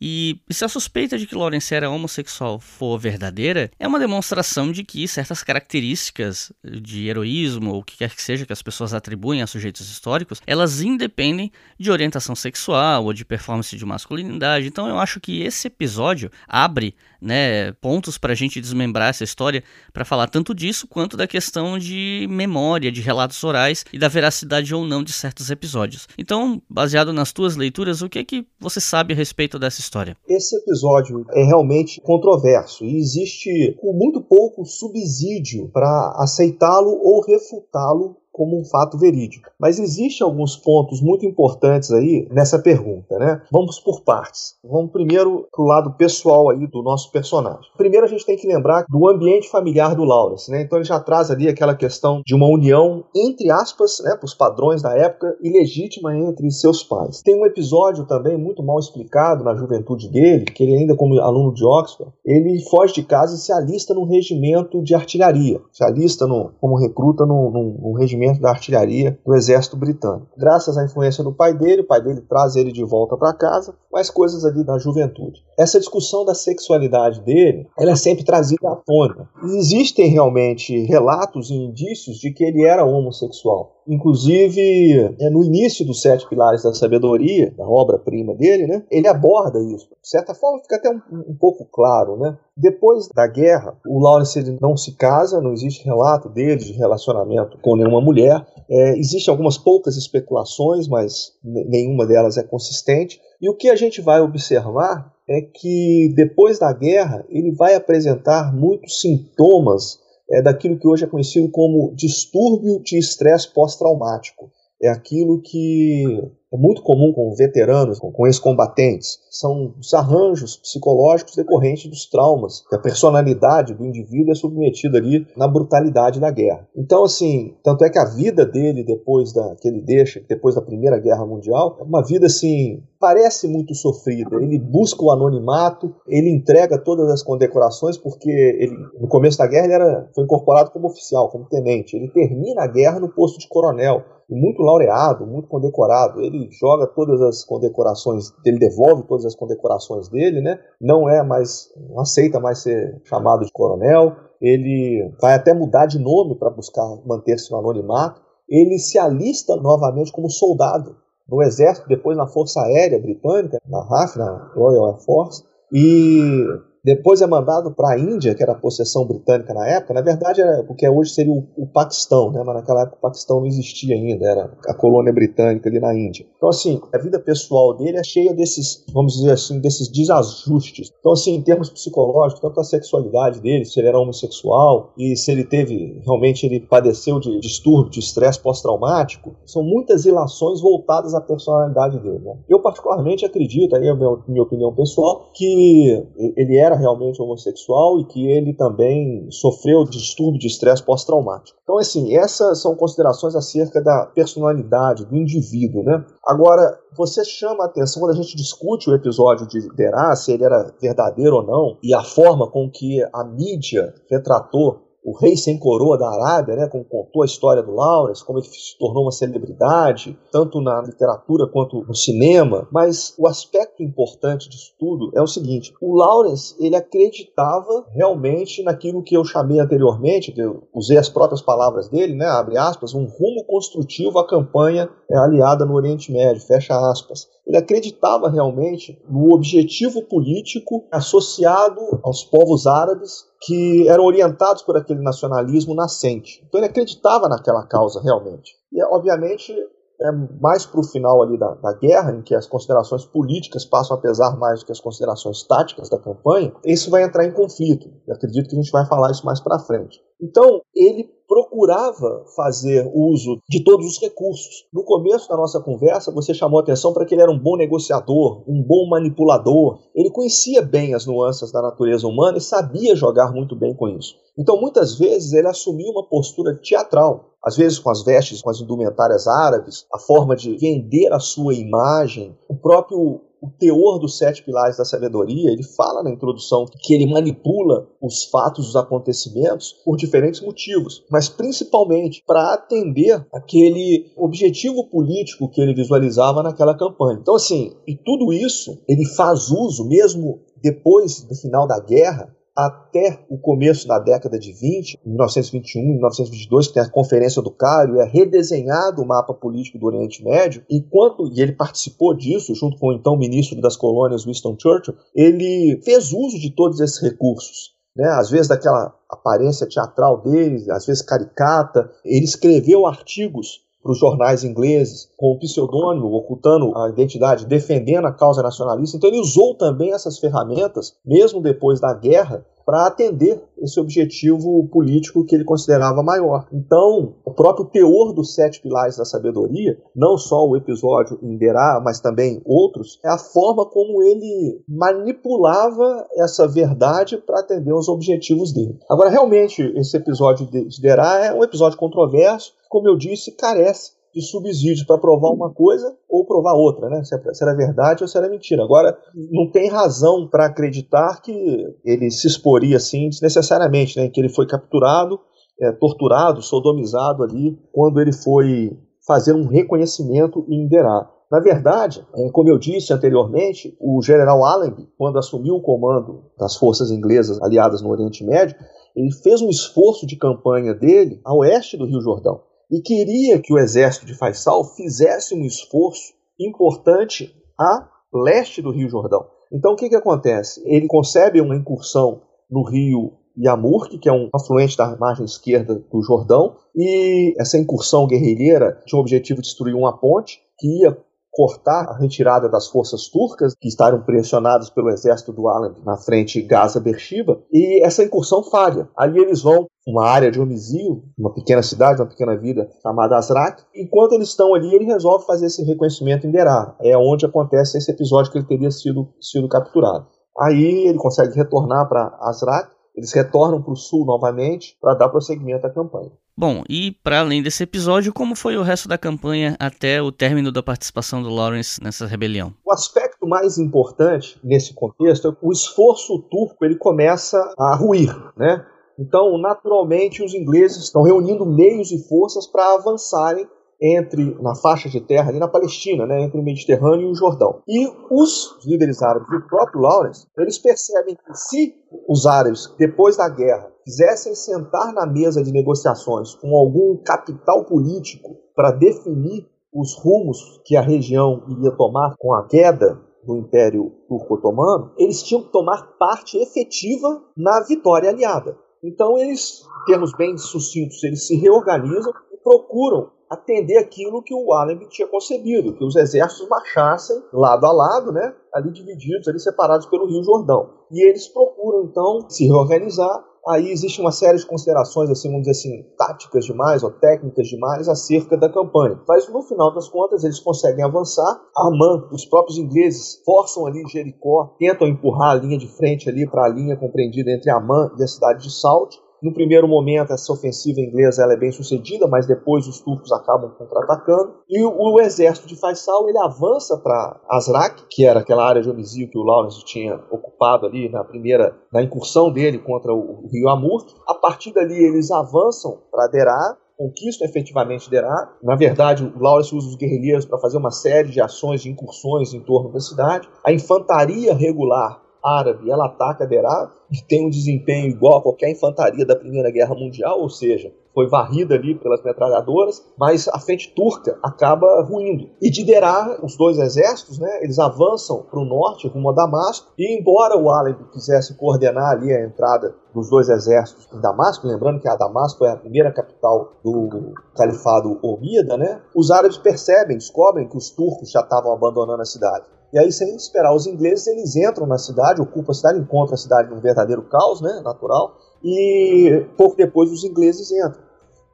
e se a suspeita de que Lawrence era homossexual for verdadeira, é uma demonstração de que certas características de heroísmo ou o que quer que seja que as pessoas atribuem a sujeitos históricos, elas independem de orientação sexual ou de performance de masculinidade. Então eu acho que esse episódio abre né, pontos para a gente desmembrar essa história para falar tanto disso quanto da questão de memória, de relatos orais e da veracidade ou não de certos episódios. Então, baseado nas tuas leituras, o que é que você sabe a respeito dessa história? Esse episódio é realmente controverso e existe muito pouco subsídio para aceitá-lo ou refutá-lo como um fato verídico. Mas existem alguns pontos muito importantes aí nessa pergunta, né? Vamos por partes. Vamos primeiro para o lado pessoal aí do nosso personagem. Primeiro a gente tem que lembrar do ambiente familiar do Lawrence, né? Então ele já traz ali aquela questão de uma união entre aspas, né, para os padrões da época, ilegítima entre seus pais. Tem um episódio também muito mal explicado na juventude dele, que ele ainda como aluno de Oxford, ele foge de casa e se alista num regimento de artilharia, se alista no, como recruta num, num, regimento da artilharia do exército britânico. Graças à influência do pai dele, o pai dele traz ele de volta para casa, mais coisas ali da juventude. Essa discussão da sexualidade dele, ela é sempre trazida à tona. Existem realmente relatos e indícios de que ele era homossexual. Inclusive, é no início dos Sete Pilares da Sabedoria, da obra-prima dele, né, ele aborda isso. De certa forma, fica até um, um, pouco claro. Né? Depois da guerra, o Lawrence ele não se casa, não existe relato dele de relacionamento com nenhuma mulher. É, Existem algumas poucas especulações, mas nenhuma delas é consistente. E o que a gente vai observar é que depois da guerra ele vai apresentar muitos sintomas é, daquilo que hoje é conhecido como distúrbio de estresse pós-traumático. É aquilo que é muito comum com veteranos, com, com ex-combatentes, são os arranjos psicológicos decorrentes dos traumas, que a personalidade do indivíduo é submetida ali na brutalidade da guerra. Então, assim, tanto é que a vida dele depois da que ele deixa, depois da Primeira Guerra Mundial, é uma vida assim parece muito sofrida. Ele busca o anonimato, ele entrega todas as condecorações porque ele no começo da guerra ele era foi incorporado como oficial, como tenente. Ele termina a guerra no posto de coronel muito laureado, muito condecorado. Ele joga todas as condecorações, ele devolve todas as condecorações dele, né? Não é mais, não aceita mais ser chamado de coronel. Ele vai até mudar de nome para buscar manter-se no anonimato. Ele se alista novamente como soldado no exército, depois na Força Aérea Britânica, na RAF, na Royal Air Force, e depois é mandado para a Índia, que era a possessão britânica na época. Na verdade, era porque hoje seria o, o, Paquistão, né? mas naquela época o Paquistão não existia ainda, era a colônia britânica ali na Índia. Então, assim, a vida pessoal dele é cheia desses, vamos dizer assim, desses desajustes. Então, assim, em termos psicológicos, tanto a sexualidade dele, se ele era homossexual e se ele teve, realmente, ele padeceu de distúrbio, de estresse pós-traumático, são muitas ilações voltadas à personalidade dele. Né? Eu, particularmente, acredito, aí é a minha opinião pessoal, que ele era realmente homossexual e que ele também sofreu distúrbio de estresse pós-traumático. Então, assim, essas são considerações acerca da personalidade do indivíduo, né? Agora, você chama a atenção quando a gente discute o episódio de Derá, se ele era verdadeiro ou não, e a forma com que a mídia retratou o rei sem coroa da Arábia, né, como contou a história do Lawrence, como ele se tornou uma celebridade, tanto na literatura quanto no cinema. Mas o aspecto importante disso tudo é o seguinte: o Lawrence ele acreditava realmente naquilo que eu chamei anteriormente, que eu usei as próprias palavras dele, né, abre aspas, um rumo construtivo à campanha é, aliada no Oriente Médio, fecha aspas. Ele acreditava realmente no objetivo político associado aos povos árabes que eram orientados por aquele nacionalismo nascente. Então ele acreditava naquela causa realmente. E, obviamente, é mais para o final ali da, da, guerra, em que as considerações políticas passam a pesar mais do que as considerações táticas da campanha, isso vai entrar em conflito. Eu acredito que a gente vai falar isso mais para frente. Então, ele procurava fazer uso de todos os recursos. No começo da nossa conversa, você chamou atenção para que ele era um bom negociador, um bom manipulador. Ele conhecia bem as nuances da natureza humana e sabia jogar muito bem com isso. Então, muitas vezes, ele assumia uma postura teatral, às vezes com as vestes, com as indumentárias árabes, a forma de vender a sua imagem, o próprio o teor dos sete pilares da sabedoria, ele fala na introdução que ele manipula os fatos, os acontecimentos por diferentes motivos, mas principalmente para atender aquele objetivo político que ele visualizava naquela campanha. Então, assim, e tudo isso ele faz uso, mesmo depois do final da guerra, até o começo da década de 20, 1921, 1922, que tem a Conferência do Cairo, é redesenhado o mapa político do Oriente Médio, enquanto, e ele participou disso, junto com o então ministro das colônias, Winston Churchill, ele fez uso de todos esses recursos. Né, às vezes daquela aparência teatral dele, às vezes caricata, ele escreveu artigos para os jornais ingleses com o pseudônimo, ocultando a identidade, defendendo a causa nacionalista. Então ele usou também essas ferramentas, mesmo depois da guerra, para atender esse objetivo político que ele considerava maior. Então, o próprio teor dos sete pilares da sabedoria, não só o episódio em Derá, mas também outros, é a forma como ele manipulava essa verdade para atender aos objetivos dele. Agora, realmente, esse episódio de Derá é um episódio controverso, como eu disse, carece de subsídios para provar uma coisa ou provar outra, né? Se, é, era verdade ou se era mentira. Agora, não tem razão para acreditar que ele se exporia assim desnecessariamente, né? Que ele foi capturado, é, torturado, sodomizado ali quando ele foi fazer um reconhecimento em Derá. Na verdade, é, como eu disse anteriormente, o general Allenby, quando assumiu o comando das forças inglesas aliadas no Oriente Médio, ele fez um esforço de campanha dele a oeste do Rio Jordão e queria que o exército de Faisal fizesse um esforço importante a leste do Rio Jordão. Então o que, que acontece? Ele concebe uma incursão no rio Yamurk, que é um afluente da margem esquerda do Jordão, e essa incursão guerrilheira tinha o objetivo de destruir uma ponte que ia cortar a retirada das forças turcas, que estavam pressionadas pelo exército do Alan na frente Gaza-Beersheba, e essa incursão falha. Aí eles vão uma área de homicídio, uma pequena cidade, uma pequena vila chamada Azrak. Enquanto eles estão ali, ele resolve fazer esse reconhecimento em Derar. É onde acontece esse episódio que ele teria sido, sido capturado. Aí ele consegue retornar para Azrak, eles retornam para o sul novamente para dar prosseguimento à campanha. Bom, e para além desse episódio, como foi o resto da campanha até o término da participação do Lawrence nessa rebelião? O aspecto mais importante nesse contexto é que o esforço turco ele começa a ruir, né? Então, naturalmente, os ingleses estão reunindo meios e forças para avançarem entre na faixa de terra ali na Palestina, né, entre o Mediterrâneo e o Jordão. E os líderes árabes e o próprio Lawrence, eles percebem que se os árabes, depois da guerra, quisessem sentar na mesa de negociações com algum capital político para definir os rumos que a região iria tomar com a queda do Império Turco-Otomano, eles tinham que tomar parte efetiva na vitória aliada. Então eles, em termos bem sucintos, eles se reorganizam e procuram atender aquilo que o Allenby tinha concebido, que os exércitos marchassem lado a lado, né, ali divididos, ali separados pelo Rio Jordão. E eles procuram então se reorganizar. Aí existe uma série de considerações, assim, vamos dizer assim, táticas demais ou técnicas demais acerca da campanha. Mas no final das contas eles conseguem avançar. Armand, os próprios ingleses forçam ali Jericó, tentam empurrar a linha de frente ali para a linha compreendida entre Amman e a cidade de Salt. No primeiro momento, essa ofensiva inglesa ela é bem sucedida, mas depois os turcos acabam contra-atacando. E o, o, exército de Faisal ele avança para Azrak, que era aquela área de homicídio que o Lawrence tinha ocupado ali na primeira na incursão dele contra o, o rio Amur. A partir dali, eles avançam para Derá, conquistam efetivamente Derá. Na verdade, o Lawrence usa os guerrilheiros para fazer uma série de ações de incursões em torno da cidade. A infantaria regular árabe ela ataca Deraa e tem um desempenho igual a qualquer infantaria da Primeira Guerra Mundial, ou seja, foi varrida ali pelas metralhadoras, mas a frente turca acaba ruindo. E de Deraa, os dois exércitos, né, eles avançam para o norte, rumo a Damasco, e embora o Alem quisesse coordenar ali a entrada dos dois exércitos em Damasco, lembrando que a Damasco é a primeira capital do califado Omíada, né, os árabes percebem, descobrem que os turcos já estavam abandonando a cidade. E aí, sem esperar os ingleses, eles entram na cidade, ocupam a cidade, encontram a cidade num verdadeiro caos, né, natural, e pouco depois os ingleses entram.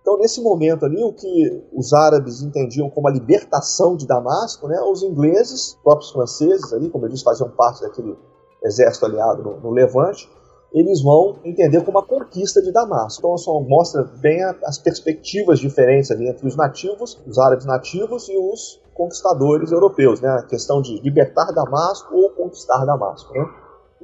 Então, nesse momento ali, o que os árabes entendiam como a libertação de Damasco, né, os ingleses, próprios franceses ali, como eu disse, faziam parte daquele exército aliado no, no Levante, eles vão entender como a conquista de Damasco. Então, só mostra bem a, as perspectivas diferentes ali entre os nativos, os árabes nativos e os conquistadores europeus, né? A questão de libertar Damasco ou conquistar Damasco, né?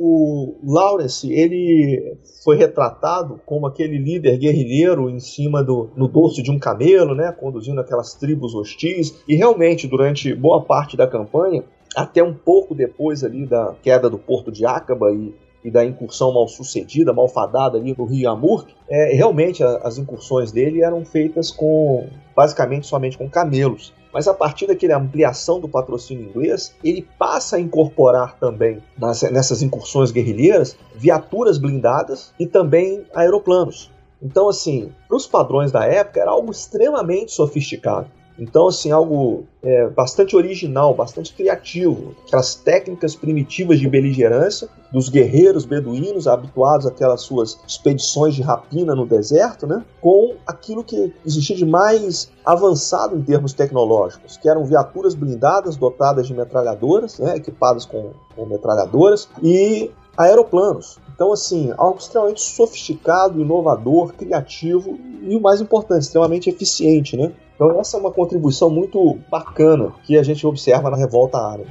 O Lawrence, ele foi retratado como aquele líder guerrilheiro em cima do no dorso de um camelo, né, conduzindo aquelas tribos hostis, e realmente durante boa parte da campanha, até um pouco depois ali da queda do porto de Acaba e e da incursão mal sucedida, malfadada ali no Rio Amur, é, realmente a, as incursões dele eram feitas com basicamente somente com camelos. Mas a partir daquela ampliação do patrocínio inglês, ele passa a incorporar também nas, nessas incursões guerrilheiras viaturas blindadas e também aeroplanos. Então, assim, para os padrões da época, era algo extremamente sofisticado. Então, assim, algo é, bastante original, bastante criativo. Aquelas técnicas primitivas de beligerância dos guerreiros beduínos habituados àquelas suas expedições de rapina no deserto, né? com aquilo que existia de mais avançado em termos tecnológicos, que eram viaturas blindadas dotadas de metralhadoras, né? equipadas com, com metralhadoras, e aeroplanos. Então, assim, algo extremamente sofisticado, inovador, criativo e o mais importante, extremamente eficiente, né? Então, essa é uma contribuição muito bacana que a gente observa na revolta árabe.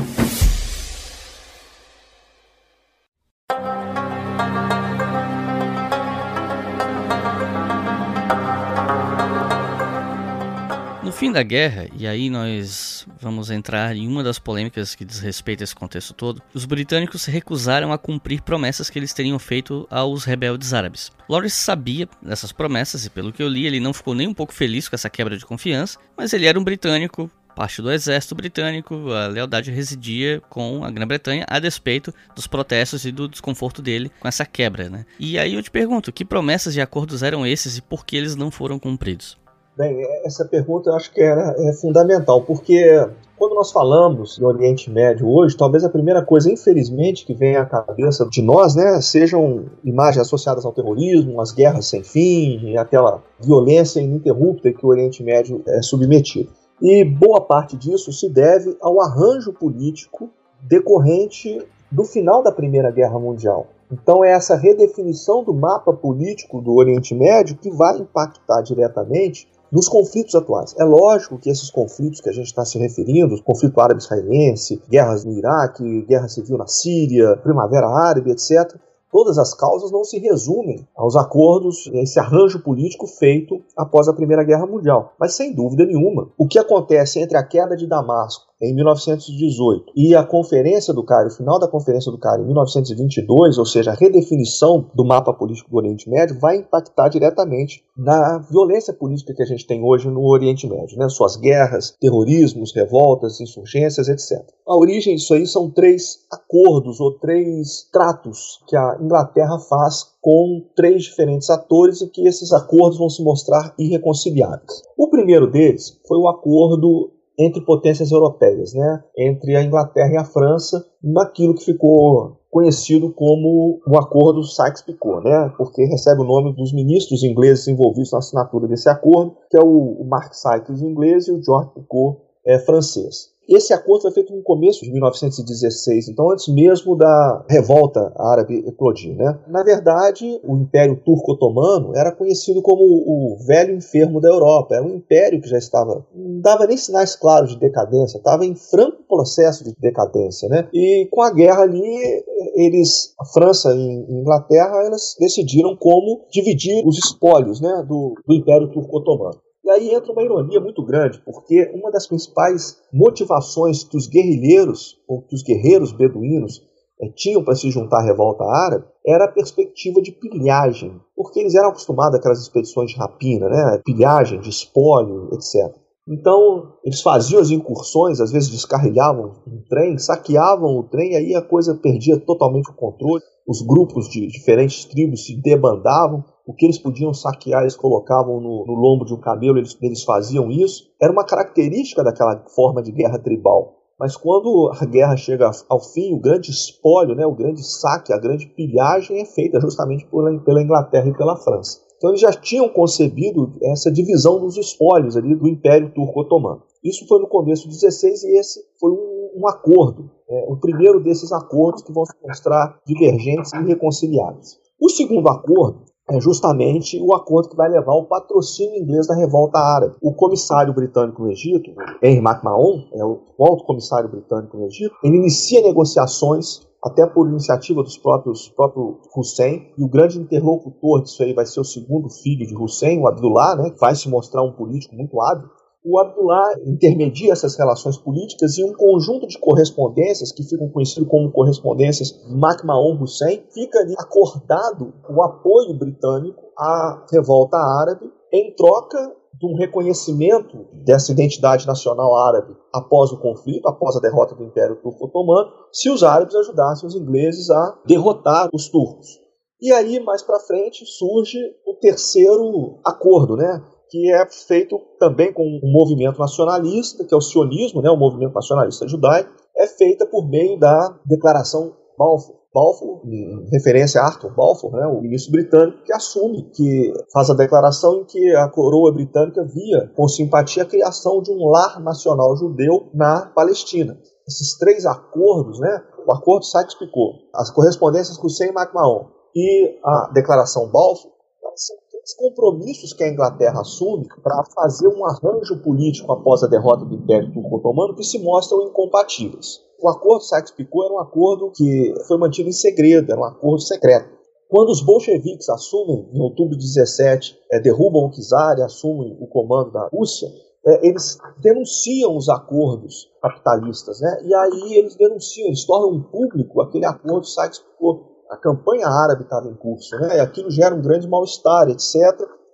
Fim da guerra, e aí nós vamos entrar em uma das polêmicas que diz respeito a esse contexto todo, os britânicos se recusaram a cumprir promessas que eles teriam feito aos rebeldes árabes. Lawrence sabia dessas promessas e, pelo que eu li, ele não ficou nem um pouco feliz com essa quebra de confiança, mas ele era um britânico, parte do exército britânico, a lealdade residia com a Grã-Bretanha a despeito dos protestos e do desconforto dele com essa quebra, né? E aí eu te pergunto, que promessas e acordos eram esses e por que eles não foram cumpridos? Bem, essa pergunta eu acho que era, é fundamental, porque quando nós falamos do Oriente Médio hoje, talvez a primeira coisa, infelizmente, que vem à cabeça de nós, né, sejam imagens associadas ao terrorismo, às guerras sem fim, aquela violência ininterrupta que o Oriente Médio é submetido. E boa parte disso se deve ao arranjo político decorrente do final da Primeira Guerra Mundial. Então é essa redefinição do mapa político do Oriente Médio que vai impactar diretamente nos conflitos atuais. É lógico que esses conflitos que a gente está se referindo, conflito árabe-israelense, guerras no Iraque, guerra civil na Síria, primavera árabe, etc., todas as causas não se resumem aos acordos, esse arranjo político feito após a Primeira Guerra Mundial. Mas, sem dúvida nenhuma, o que acontece entre a queda de Damasco em 1918 e a Conferência do Cairo, o final da Conferência do Cairo em 1922, ou seja, a redefinição do mapa político do Oriente Médio, vai impactar diretamente na violência política que a gente tem hoje no Oriente Médio, né? suas guerras, terrorismos, revoltas, insurgências, etc. A origem disso aí são três acordos ou três tratos que a Inglaterra faz com três diferentes atores e que esses acordos vão se mostrar irreconciliáveis. O primeiro deles foi o acordo entre potências europeias, né? entre a Inglaterra e a França, naquilo que ficou conhecido como o Acordo Sykes-Picot, né? porque recebe o nome dos ministros ingleses envolvidos na assinatura desse acordo, que é o Mark Sykes inglês e o George Picot é, francês. Esse acordo foi feito no começo de 1916, então antes mesmo da revolta árabe eclodir. Né? Na verdade, o Império Turco-Otomano era conhecido como o velho enfermo da Europa. Era um império que já estava. não dava nem sinais claros de decadência, estava em franco processo de decadência. Né? E com a guerra ali, eles, a França e Inglaterra, elas decidiram como dividir os espólios né, do, do Império Turco-Otomano. E aí entra uma ironia muito grande, porque uma das principais motivações que os guerrilheiros, ou que os guerreiros beduínos é, tinham para se juntar à revolta árabe, era a perspectiva de pilhagem, porque eles eram acostumados àquelas expedições de rapina, né? pilhagem, de espólio, etc. Então, eles faziam as incursões, às vezes descarrilhavam um trem, saqueavam o trem, aí a coisa perdia totalmente o controle. Os grupos de diferentes tribos se debandavam o que eles podiam saquear, eles colocavam no, no lombo de um camelo, eles, eles faziam isso. Era uma característica daquela forma de guerra tribal. Mas quando a guerra chega ao fim, o grande espólio, né, o grande saque, a grande pilhagem é feita justamente pela, pela Inglaterra e pela França. Então eles já tinham concebido essa divisão dos espólios ali do Império Turco-Otomano. Isso foi no começo do 16 e esse foi um, um acordo, é, o primeiro desses acordos que vão se mostrar divergentes e irreconciliáveis. O segundo acordo é justamente o acordo que vai levar ao patrocínio inglês da revolta árabe. O comissário britânico no Egito, Henry McMahon, é o alto comissário britânico no Egito, ele inicia negociações até por iniciativa dos próprios próprio Hussein, e o grande interlocutor disso aí vai ser o segundo filho de Hussein, o Abdullah, né, que vai se mostrar um político muito hábil. O Abdullah intermedia essas relações políticas e um conjunto de correspondências que ficam conhecidas como correspondências MacMahon-Hussein fica ali acordado o apoio britânico à revolta árabe em troca de um reconhecimento dessa identidade nacional árabe após o conflito, após a derrota do Império Turco Otomano, se os árabes ajudassem os ingleses a derrotar os turcos. E aí, mais para frente, surge o terceiro acordo, né? Que é feito também com um movimento nacionalista, que é o sionismo, né, o movimento nacionalista judaico, é feita por meio da Declaração Balfour. Balfour, em referência a Arthur Balfour, né, o ministro britânico, que assume, que faz a declaração em que a coroa britânica via com simpatia a criação de um lar nacional judeu na Palestina. Esses três acordos, né, o acordo Sykes-Picot, as correspondências com Hussein MacMahon e a declaração Balfour, são os compromissos que a Inglaterra assume para fazer um arranjo político após a derrota do Império Turco-Otomano que se mostram incompatíveis. O acordo Sykes-Picot era um acordo que foi mantido em segredo, era um acordo secreto. Quando os bolcheviques assumem, em outubro de 17, é, derrubam o czar e assumem o comando da Rússia, é, eles denunciam os acordos capitalistas, né? E aí eles denunciam, eles tornam público aquele acordo Sykes-Picot a campanha árabe estava em curso, né? e aquilo gera um grande mal-estar, etc.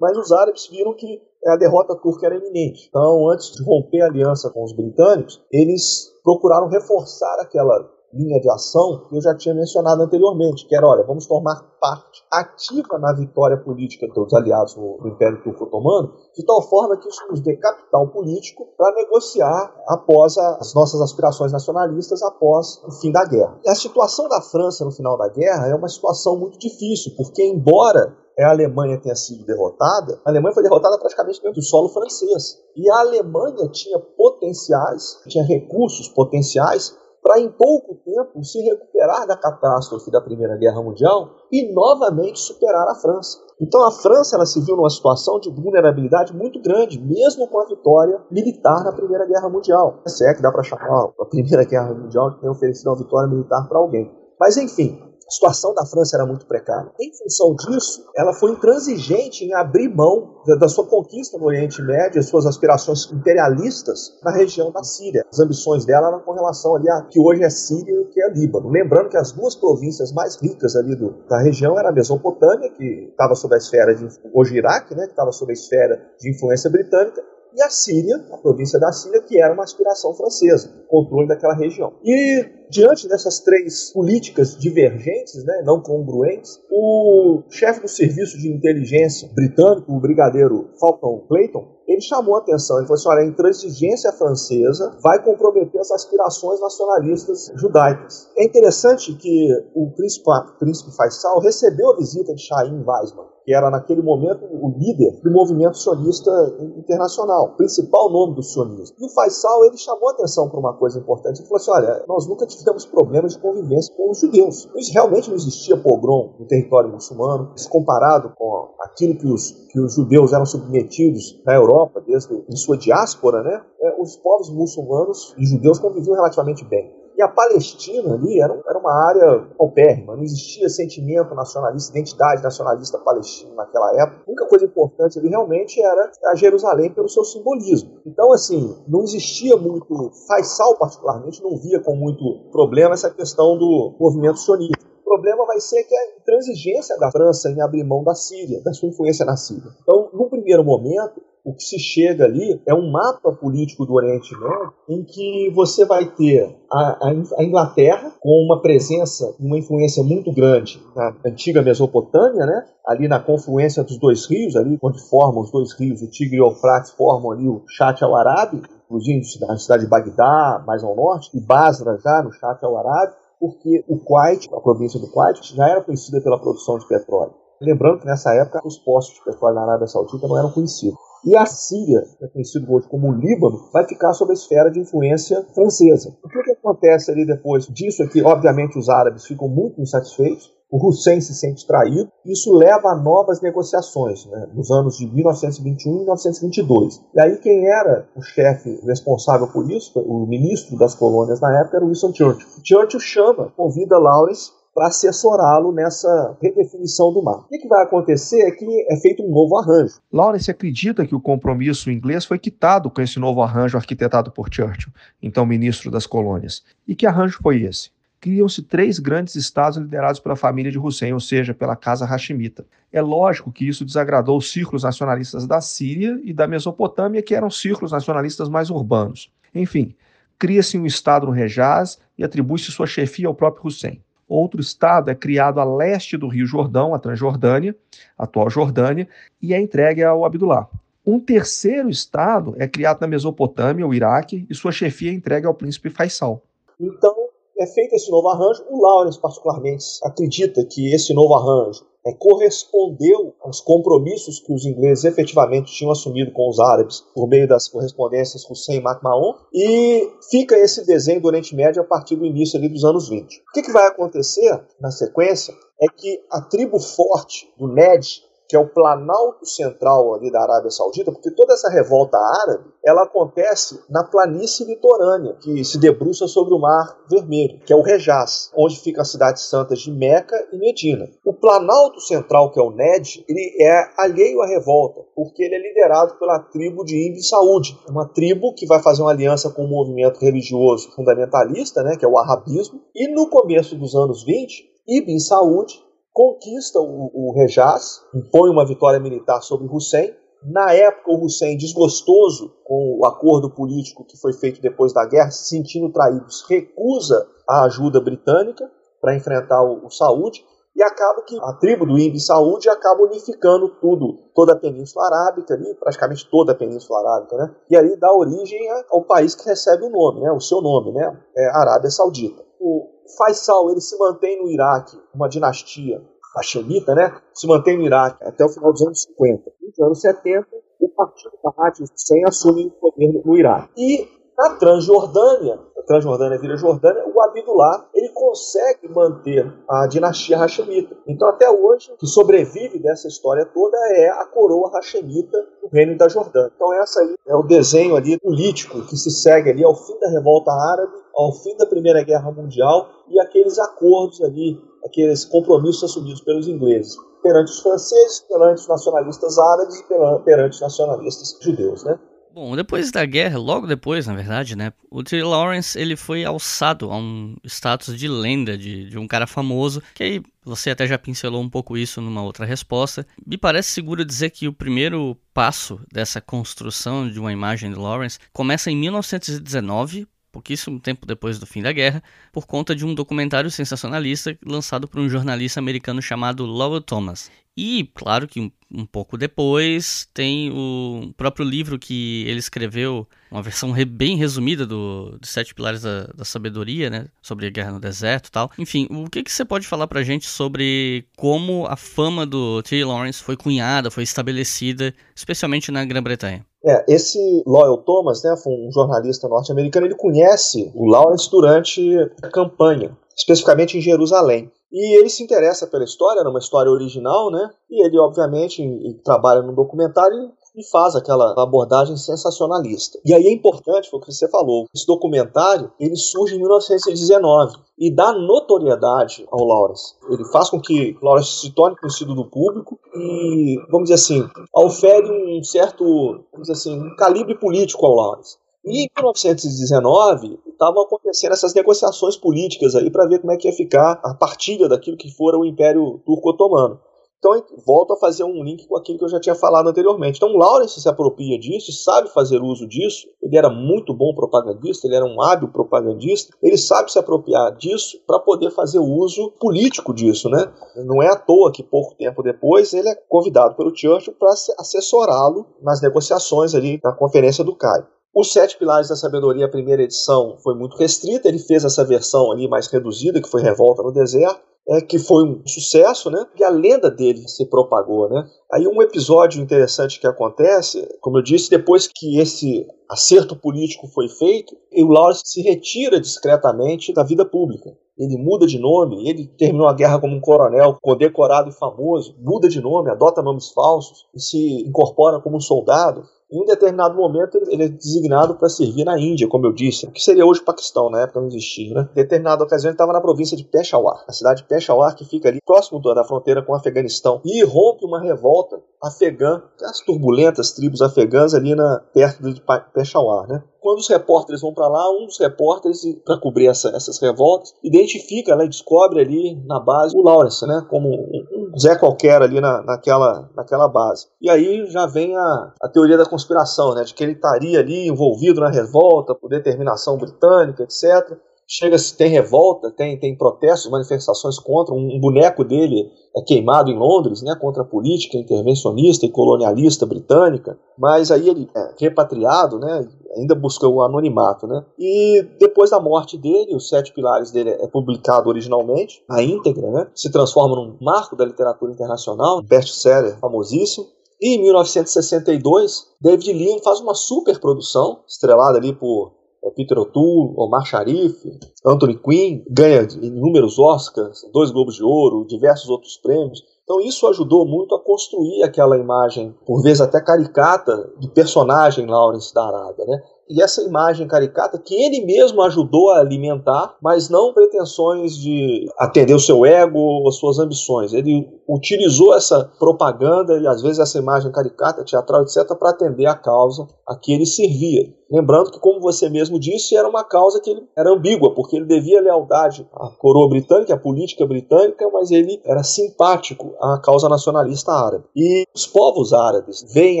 Mas os árabes viram que a derrota turca era iminente. Então, antes de romper a aliança com os britânicos, eles procuraram reforçar aquela linha de ação que eu já tinha mencionado anteriormente, que era, olha, vamos tomar parte ativa na vitória política dos aliados no, Império Turco Otomano, de tal forma que isso nos dê capital político para negociar após as nossas aspirações nacionalistas após o fim da guerra. E a situação da França no final da guerra é uma situação muito difícil, porque embora a Alemanha tenha sido derrotada, a Alemanha foi derrotada praticamente dentro do solo francês. E a Alemanha tinha potenciais, tinha recursos potenciais para em pouco tempo se recuperar da catástrofe da Primeira Guerra Mundial e novamente superar a França. Então a França ela se viu numa situação de vulnerabilidade muito grande, mesmo com a vitória militar na Primeira Guerra Mundial. Se é que dá para chamar a Primeira Guerra Mundial que tem oferecido uma vitória militar para alguém. Mas enfim, a situação da França era muito precária. Em função disso, ela foi intransigente em abrir mão da, sua conquista no Oriente Médio, as suas aspirações imperialistas na região da Síria. As ambições dela eram com relação ali a que hoje é Síria e que é Líbano. Lembrando que as duas províncias mais ricas ali do, da região era a Mesopotâmia, que estava sob a esfera de hoje Iraque, né, que estava sob a esfera de influência britânica, e a Síria, a província da Síria, que era uma aspiração francesa, controle daquela região. E diante dessas três políticas divergentes, né, não congruentes, o chefe do serviço de inteligência britânico, o brigadeiro Falcon Clayton, ele chamou a atenção, ele falou assim, olha, a intransigência francesa vai comprometer as aspirações nacionalistas judaicas. É interessante que o príncipe, o príncipe Faisal recebeu a visita de Chaim Weizmann, que era naquele momento o líder do movimento sionista internacional, principal nome do sionismo. E o Faisal, ele chamou a atenção para uma coisa importante, ele falou assim, olha, nós nunca tivemos problemas de convivência com os judeus. Realmente não existia pogrom no território muçulmano, isso comparado com aquilo que os, que os judeus eram submetidos na Europa, desde em sua diáspora, né? É, os povos muçulmanos e judeus conviviam relativamente bem. E a Palestina ali era, era uma área paupérrima, não existia sentimento nacionalista, identidade nacionalista palestina naquela época. A única coisa importante ali realmente era a Jerusalém pelo seu simbolismo. Então, assim, não existia muito, Faisal particularmente não via com muito problema essa questão do movimento sionista problema vai ser que a intransigência da França em abrir mão da Síria, da sua influência na Síria. Então, no primeiro momento, o que se chega ali é um mapa político do Oriente Médio em que você vai ter a, a, Inglaterra com uma presença, uma influência muito grande na antiga Mesopotâmia, né? ali na confluência dos dois rios, ali onde formam os dois rios, o Tigre e o Eufrates formam ali o Chat al-Arabi, inclusive na cidade de Bagdá, mais ao norte, e Basra já no Chat al-Arabi, porque o Kuwait, a província do Kuwait, já era conhecida pela produção de petróleo. Lembrando que nessa época os postos de petróleo na Arábia Saudita não eram conhecidos. E a Síria, que é conhecido hoje como Líbano, vai ficar sob a esfera de influência francesa. O que, que acontece ali depois disso é que, obviamente, os árabes ficam muito insatisfeitos, o Hussein se sente traído, isso leva a novas negociações, né, nos anos de 1921 e 1922. E aí quem era o chefe responsável por isso, o ministro das colônias na época, era Winston Churchill. Churchill chama, convida Lawrence para assessorá-lo nessa redefinição do mar. O que, vai acontecer é que é feito um novo arranjo. Lawrence acredita que o compromisso inglês foi quitado com esse novo arranjo arquitetado por Churchill, então ministro das colônias. E que arranjo foi esse? criam-se três grandes estados liderados pela família de Hussein, ou seja, pela casa Hashemita. É lógico que isso desagradou os círculos nacionalistas da Síria e da Mesopotâmia, que eram círculos nacionalistas mais urbanos. Enfim, cria-se um estado no Hejaz e atribui-se sua chefia ao próprio Hussein. Outro estado é criado a leste do Rio Jordão, a Transjordânia, atual Jordânia, e é entregue ao Abdullah. Um terceiro estado é criado na Mesopotâmia, o Iraque, e sua chefia é entregue ao príncipe Faisal. Então, é feito esse novo arranjo. O Lawrence, particularmente, acredita que esse novo arranjo é, correspondeu aos compromissos que os ingleses efetivamente tinham assumido com os árabes por meio das correspondências Hussein MacMahon e fica esse desenho do Oriente Médio a partir do início ali dos anos 20. O que, que vai acontecer na sequência é que a tribo forte do Ned que é o planalto central ali da Arábia Saudita, porque toda essa revolta árabe, ela acontece na planície litorânea, que se debruça sobre o Mar Vermelho, que é o Rejaz, onde ficam as cidades santas de Meca e Medina. O planalto central, que é o Ned, ele é alheio à revolta, porque ele é liderado pela tribo de Ibn Saud, uma tribo que vai fazer uma aliança com um movimento religioso fundamentalista, né, que é o arabismo, e no começo dos anos 20, Ibn Saud conquista o, o Rejaz, impõe uma vitória militar sobre Hussein. Na época, o Hussein, desgostoso com o acordo político que foi feito depois da guerra, se sentindo traído, recusa a ajuda britânica para enfrentar o, o Saúde e acaba que a tribo do Ibn Saúde acaba unificando tudo, toda a Península Arábica ali, praticamente toda a Península Arábica, né? E aí dá origem ao país que recebe o nome, né? O seu nome, né? É Arábia Saudita. O Faisal, ele se mantém no Iraque, uma dinastia Hashemita, né? Se mantém no Iraque até o final dos anos 50. Nos anos 70, o partido Mahat Hussein assume o poder no Iraque. E na Transjordânia, a Transjordânia vira Jordânia, o Abdullah ele consegue manter a dinastia Hashemita. Então, até hoje, o que sobrevive dessa história toda é a coroa Hashemita do reino da Jordânia. Então, essa aí é o desenho ali político que se segue ali ao fim da revolta árabe, ao fim da Primeira Guerra Mundial e aqueles acordos ali, aqueles compromissos assumidos pelos ingleses perante os franceses, perante os nacionalistas árabes e perante os nacionalistas judeus, né? Bom, depois da guerra, logo depois, na verdade, né, o T. Lawrence ele foi alçado a um status de lenda, de, de um cara famoso, que aí você até já pincelou um pouco isso numa outra resposta. Me parece seguro dizer que o primeiro passo dessa construção de uma imagem de Lawrence começa em 1919 pouquíssimo tempo depois do fim da guerra, por conta de um documentário sensacionalista lançado por um jornalista americano chamado Lowell Thomas. E, claro que um, pouco depois, tem o próprio livro que ele escreveu, uma versão re, bem resumida do, Sete Pilares da, da, Sabedoria, né? Sobre a guerra no deserto e tal. Enfim, o que, que você pode falar pra gente sobre como a fama do T. Lawrence foi cunhada, foi estabelecida, especialmente na Grã-Bretanha? É, esse Loyal Thomas, né, um jornalista norte-americano, ele conhece o Lawrence durante a campanha, especificamente em Jerusalém. E ele se interessa pela história, era uma história original, né? E ele, obviamente, trabalha no documentário e faz aquela abordagem sensacionalista. E aí é importante, foi o que você falou, esse documentário ele surge em 1919 e dá notoriedade ao Lawrence. Ele faz com que Lawrence se torne conhecido do público e, vamos dizer assim, ofere um certo, vamos dizer assim, um calibre político ao Lawrence. E em 1919 estavam acontecendo essas negociações políticas aí para ver como é que ia ficar a partilha daquilo que fora o Império Turco-Otomano. Então, volto a fazer um link com aquilo que eu já tinha falado anteriormente. Então, Lawrence se apropria disso, sabe fazer uso disso. Ele era muito bom propagandista, ele era um hábil propagandista. Ele sabe se apropriar disso para poder fazer uso político disso, né? Não é à toa que pouco tempo depois ele é convidado pelo Churchill para assessorá-lo nas negociações ali na Conferência do Cairo. Os Sete Pilares da Sabedoria, a primeira edição, foi muito restrita. Ele fez essa versão ali mais reduzida, que foi Revolta no Deserto é, que foi um sucesso, né? E a lenda dele se propagou, né? Aí um episódio interessante que acontece, como eu disse, depois que esse acerto político foi feito, o Lawrence se retira discretamente da vida pública. Ele muda de nome, ele terminou a guerra como um coronel condecorado e famoso, muda de nome, adota nomes falsos e se incorpora como um soldado. Em um determinado momento, ele é designado para servir na Índia, como eu disse, que seria hoje o Paquistão, na época não existia. Né? Em determinada ocasião, ele estava na província de Peshawar, a cidade de Peshawar, que fica ali próximo da fronteira com o Afeganistão, e rompe uma revolta afegã, as turbulentas tribos afegãs ali na, perto de Peshawar. Né? Quando os repórteres vão para lá, um dos repórteres, para cobrir essa, essas revoltas, identifica, né, descobre ali na base o Lawrence, né, como um, Zé qualquer ali na, naquela, naquela base. E aí já vem a, a teoria da conspiração, né, de que ele estaria ali envolvido na revolta por determinação britânica, etc chega se tem revolta, tem, tem protestos, manifestações contra, um, um, boneco dele é queimado em Londres, né, contra a política intervencionista e colonialista britânica, mas aí ele é repatriado, né, ainda busca o anonimato, né, e depois da morte dele, os Sete Pilares dele é publicado originalmente, a íntegra, né, se transforma num marco da literatura internacional, best-seller famosíssimo, e em 1962, David Lean faz uma superprodução, estrelada ali por é Peter O'Toole, Omar Sharif, Anthony Quinn, ganha inúmeros Oscars, dois Globos de Ouro, diversos outros prêmios. Então isso ajudou muito a construir aquela imagem, por vezes até caricata, do personagem Lawrence da Arábia, né? E essa imagem caricata que ele mesmo ajudou a alimentar, mas não pretensões de atender o seu ego ou suas ambições. Ele utilizou essa propaganda e às vezes essa imagem caricata, teatral, etc., para atender a causa a que ele servia. Lembrando que, como você mesmo disse, era uma causa que ele era ambígua, porque ele devia lealdade à coroa britânica, à política britânica, mas ele era simpático à causa nacionalista árabe. E os povos árabes veem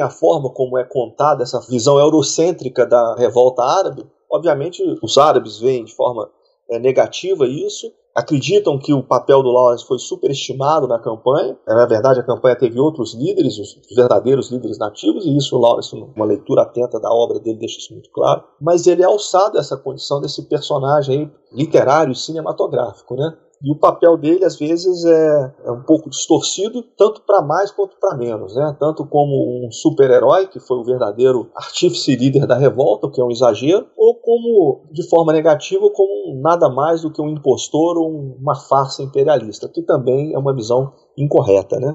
a forma como é contada essa visão eurocêntrica da revolta árabe. Obviamente, os árabes veem de forma é, negativa isso, acreditam que o papel do Lawrence foi superestimado na campanha. Na verdade, a campanha teve outros líderes, os verdadeiros líderes nativos, e isso o Lawrence, uma leitura atenta da obra dele, deixa isso muito claro. Mas ele é alçado a essa condição desse personagem literário e cinematográfico, né? E o papel dele, às vezes, é, é um pouco distorcido, tanto para mais quanto para menos. Né? Tanto como um super-herói, que foi o verdadeiro artífice líder da revolta, o que é um exagero, ou como, de forma negativa, como nada mais do que um impostor ou uma farsa imperialista, que também é uma visão incorreta. Né?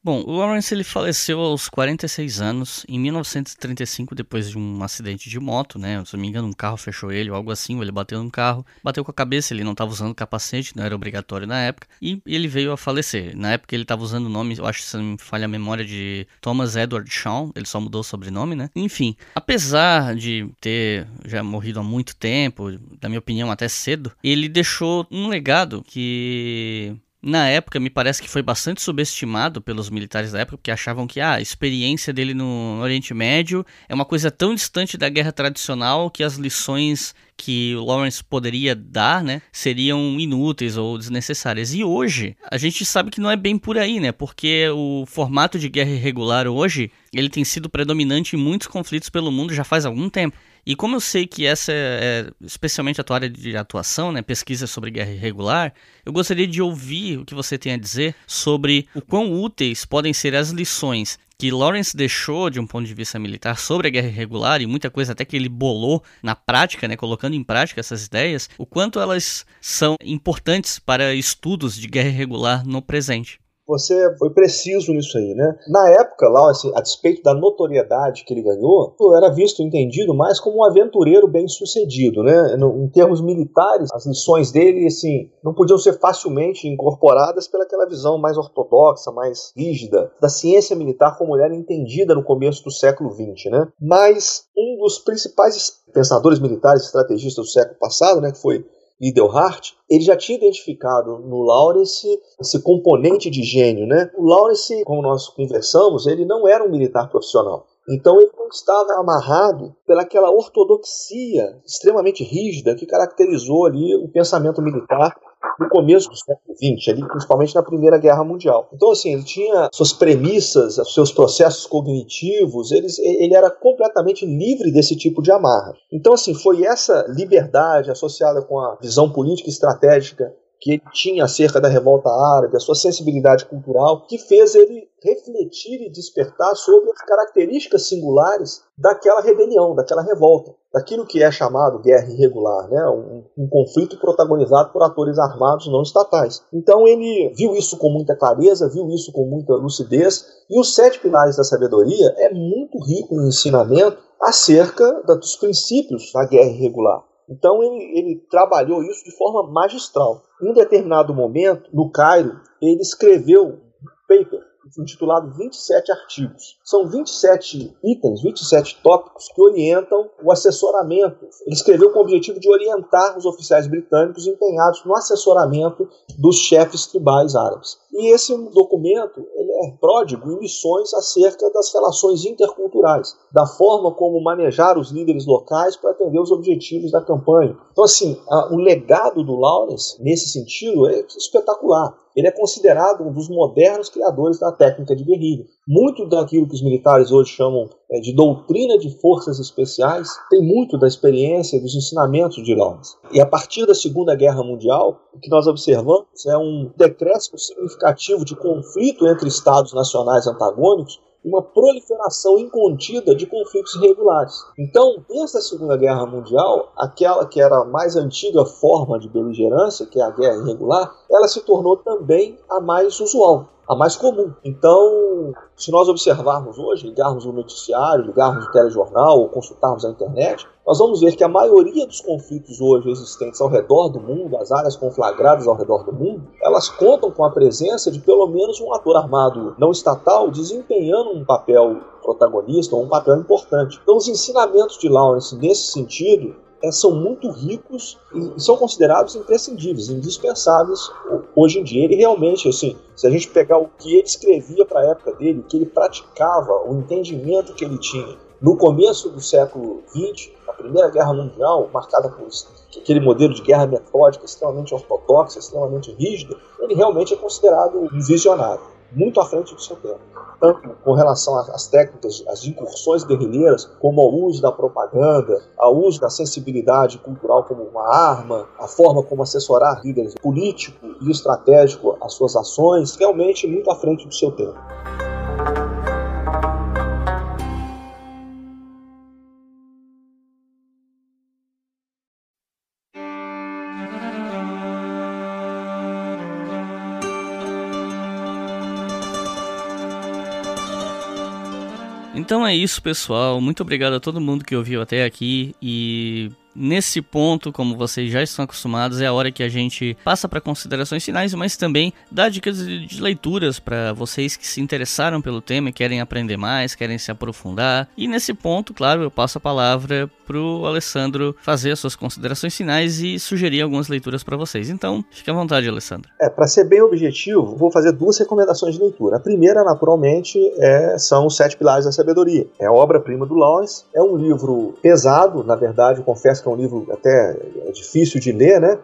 Bom, o Lawrence ele faleceu aos 46 anos, em 1935, depois de um acidente de moto, né? Se não me engano, um carro fechou ele ou algo assim, ou ele bateu num carro, bateu com a cabeça, ele não estava usando capacete, não era obrigatório na época, e ele veio a falecer. Na época ele estava usando o nome, eu acho que se não me falha a memória, de Thomas Edward Shaw, ele só mudou o sobrenome, né? Enfim, apesar de ter já morrido há muito tempo, na minha opinião até cedo, ele deixou um legado que na época, me parece que foi bastante subestimado pelos militares da época, porque achavam que ah, a experiência dele no Oriente Médio é uma coisa tão distante da guerra tradicional que as lições que o Lawrence poderia dar, né, seriam inúteis ou desnecessárias. E hoje, a gente sabe que não é bem por aí, né? Porque o formato de guerra irregular hoje, ele tem sido predominante em muitos conflitos pelo mundo já faz algum tempo. E como eu sei que essa é, é especialmente a tua área de atuação, né, pesquisa sobre guerra irregular, eu gostaria de ouvir o que você tem a dizer sobre o quão úteis podem ser as lições que Lawrence deixou de um ponto de vista militar sobre a guerra irregular e muita coisa até que ele bolou na prática, né, colocando em prática essas ideias, o quanto elas são importantes para estudos de guerra irregular no presente. Você foi preciso nisso aí, né? Na época, lá, assim, a despeito da notoriedade que ele ganhou, era visto, entendido mais como um aventureiro bem sucedido, né? Em termos militares, as lições dele, assim, não podiam ser facilmente incorporadas pelaquela visão mais ortodoxa, mais rígida da ciência militar como era entendida no começo do século XX, né? Mas um dos principais pensadores militares estrategistas do século passado, né, que foi Lidelhart, ele já tinha identificado no Lawrence esse componente de gênio, né? O Lawrence, como nós conversamos, ele não era um militar profissional. Então ele não estava amarrado pelaquela ortodoxia extremamente rígida que caracterizou ali o pensamento militar no começo do século XX, ali, principalmente na Primeira Guerra Mundial. Então, assim, ele tinha suas premissas, seus processos cognitivos, eles, ele era completamente livre desse tipo de amarra. Então, assim, foi essa liberdade associada com a visão política e estratégica que ele tinha acerca da revolta árabe, a sua sensibilidade cultural, que fez ele refletir e despertar sobre as características singulares daquela rebelião, daquela revolta, daquilo que é chamado guerra irregular, né? um, um conflito protagonizado por atores armados não estatais. Então ele viu isso com muita clareza, viu isso com muita lucidez, e os Sete Pilares da Sabedoria é muito rico em ensinamento acerca dos princípios da guerra irregular. Então ele, ele trabalhou isso de forma magistral. Em um determinado momento, no Cairo, ele escreveu um paper intitulado 27 artigos. São 27 itens, 27 tópicos que orientam o assessoramento. Ele escreveu com o objetivo de orientar os oficiais britânicos empenhados no assessoramento dos chefes tribais árabes. E esse documento ele é pródigo em lições acerca das relações interculturais, da forma como manejar os líderes locais para atender os objetivos da campanha. Então, assim, o legado do Lawrence, nesse sentido, é espetacular. Ele é considerado um dos modernos criadores da técnica de guerrilha. Muito daquilo que os militares hoje chamam é, de doutrina de forças especiais tem muito da experiência dos ensinamentos de Lawrence. E a partir da Segunda Guerra Mundial, o que nós observamos é um decréscimo significativo de conflito entre estados nacionais antagônicos uma proliferação incontida de conflitos irregulares. Então, desde a Segunda Guerra Mundial, aquela que era a mais antiga forma de beligerância, que é a guerra irregular, ela se tornou também a mais usual a mais comum. Então, se nós observarmos hoje, ligarmos o noticiário, ligarmos o telejornal ou consultarmos a internet, nós vamos ver que a maioria dos conflitos hoje existentes ao redor do mundo, as áreas conflagradas ao redor do mundo, elas contam com a presença de pelo menos um ator armado não estatal desempenhando um papel protagonista ou um papel importante. Então, os ensinamentos de Lawrence nesse sentido é, são muito ricos e são considerados imprescindíveis, indispensáveis hoje em dia. Ele realmente, assim, se a gente pegar o que ele escrevia para a época dele, o que ele praticava, o entendimento que ele tinha no começo do século XX, a Primeira Guerra Mundial, marcada por aquele modelo de guerra metódica extremamente ortodoxa, extremamente rígida, ele realmente é considerado um visionário, muito à frente do seu tempo tanto com relação às técnicas, às incursões guerrilheiras, como ao uso da propaganda, ao uso da sensibilidade cultural como uma arma, a forma como assessorar líderes político e estratégico às suas ações, realmente muito à frente do seu tempo. Então é isso, pessoal. Muito obrigado a todo mundo que ouviu até aqui e Nesse ponto, como vocês já estão acostumados, é a hora que a gente passa para considerações finais, mas também dá dicas de leituras para vocês que se interessaram pelo tema e querem aprender mais, querem se aprofundar. E nesse ponto, claro, eu passo a palavra pro Alessandro fazer as suas considerações finais e sugerir algumas leituras para vocês. Então, fique à vontade, Alessandro. É, para ser bem objetivo, vou fazer duas recomendações de leitura. A primeira, naturalmente, é, são os Sete Pilares da Sabedoria. É obra-prima do Lawrence, é um livro pesado, na verdade, confesso que é um livro até é difícil de ler, né?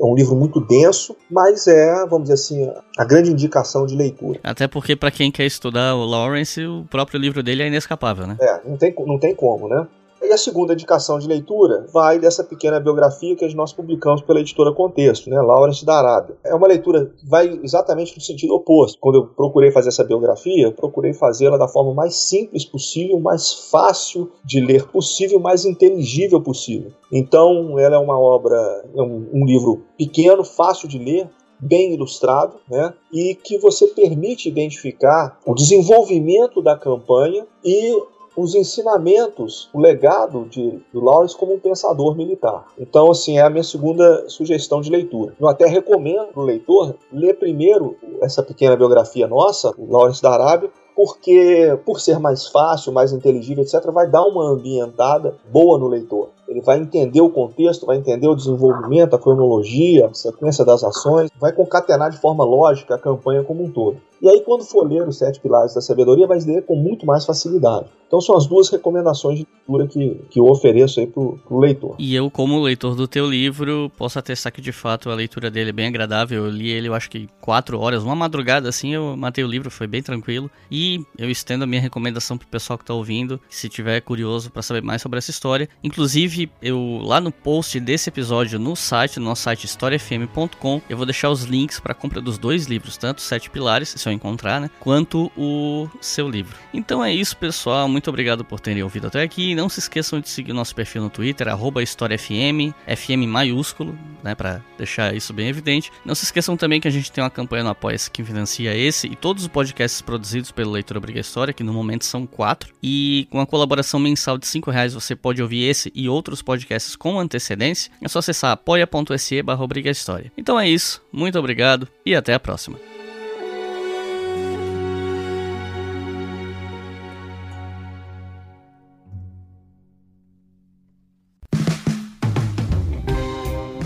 É um livro muito denso, mas é, vamos dizer assim, a grande indicação de leitura. Até porque, para quem quer estudar o Lawrence, o próprio livro dele é inescapável, né? É, não tem, não tem como, né? E a segunda indicação de leitura vai dessa pequena biografia que nós publicamos pela editora Contexto, né, Lawrence da Arábia. É uma leitura que vai exatamente no sentido oposto. Quando eu procurei fazer essa biografia, procurei fazê-la da forma mais simples possível, mais fácil de ler possível, mais inteligível possível. Então, ela é uma obra, é um, um livro pequeno, fácil de ler, bem ilustrado, né? E que você permite identificar o desenvolvimento da campanha e os ensinamentos, o legado de, do Lawrence como um pensador militar. Então, assim, é a minha segunda sugestão de leitura. Eu até recomendo o leitor ler primeiro essa pequena biografia nossa, Lawrence da Arábia, porque, por ser mais fácil, mais inteligível, etc., vai dar uma ambientada boa no leitor. Ele vai entender o contexto, vai entender o desenvolvimento, a cronologia, a sequência das ações, vai concatenar de forma lógica a campanha como um todo. E aí, quando for ler os Sete Pilares da Sabedoria, vai ler com muito mais facilidade. Então são as duas recomendações de leitura que, que eu ofereço aí pro, pro leitor. E eu, como leitor do teu livro, posso atestar que de fato a leitura dele é bem agradável. Eu li ele, eu acho que quatro horas, uma madrugada assim, eu matei o livro, foi bem tranquilo. E eu estendo a minha recomendação pro pessoal que tá ouvindo, se tiver curioso para saber mais sobre essa história. Inclusive, eu lá no post desse episódio no site, no nosso site historiafm.com, eu vou deixar os links para compra dos dois livros, tanto Sete Pilares, eu encontrar, né, quanto o seu livro. Então é isso, pessoal. Muito obrigado por terem ouvido até aqui. Não se esqueçam de seguir nosso perfil no Twitter, HistóriaFM, FM maiúsculo, né, para deixar isso bem evidente. Não se esqueçam também que a gente tem uma campanha no Apoia-se que financia esse e todos os podcasts produzidos pelo Leitor Obriga História, que no momento são quatro. E com a colaboração mensal de cinco reais você pode ouvir esse e outros podcasts com antecedência. É só acessar apoia.se barra. Então é isso, muito obrigado e até a próxima.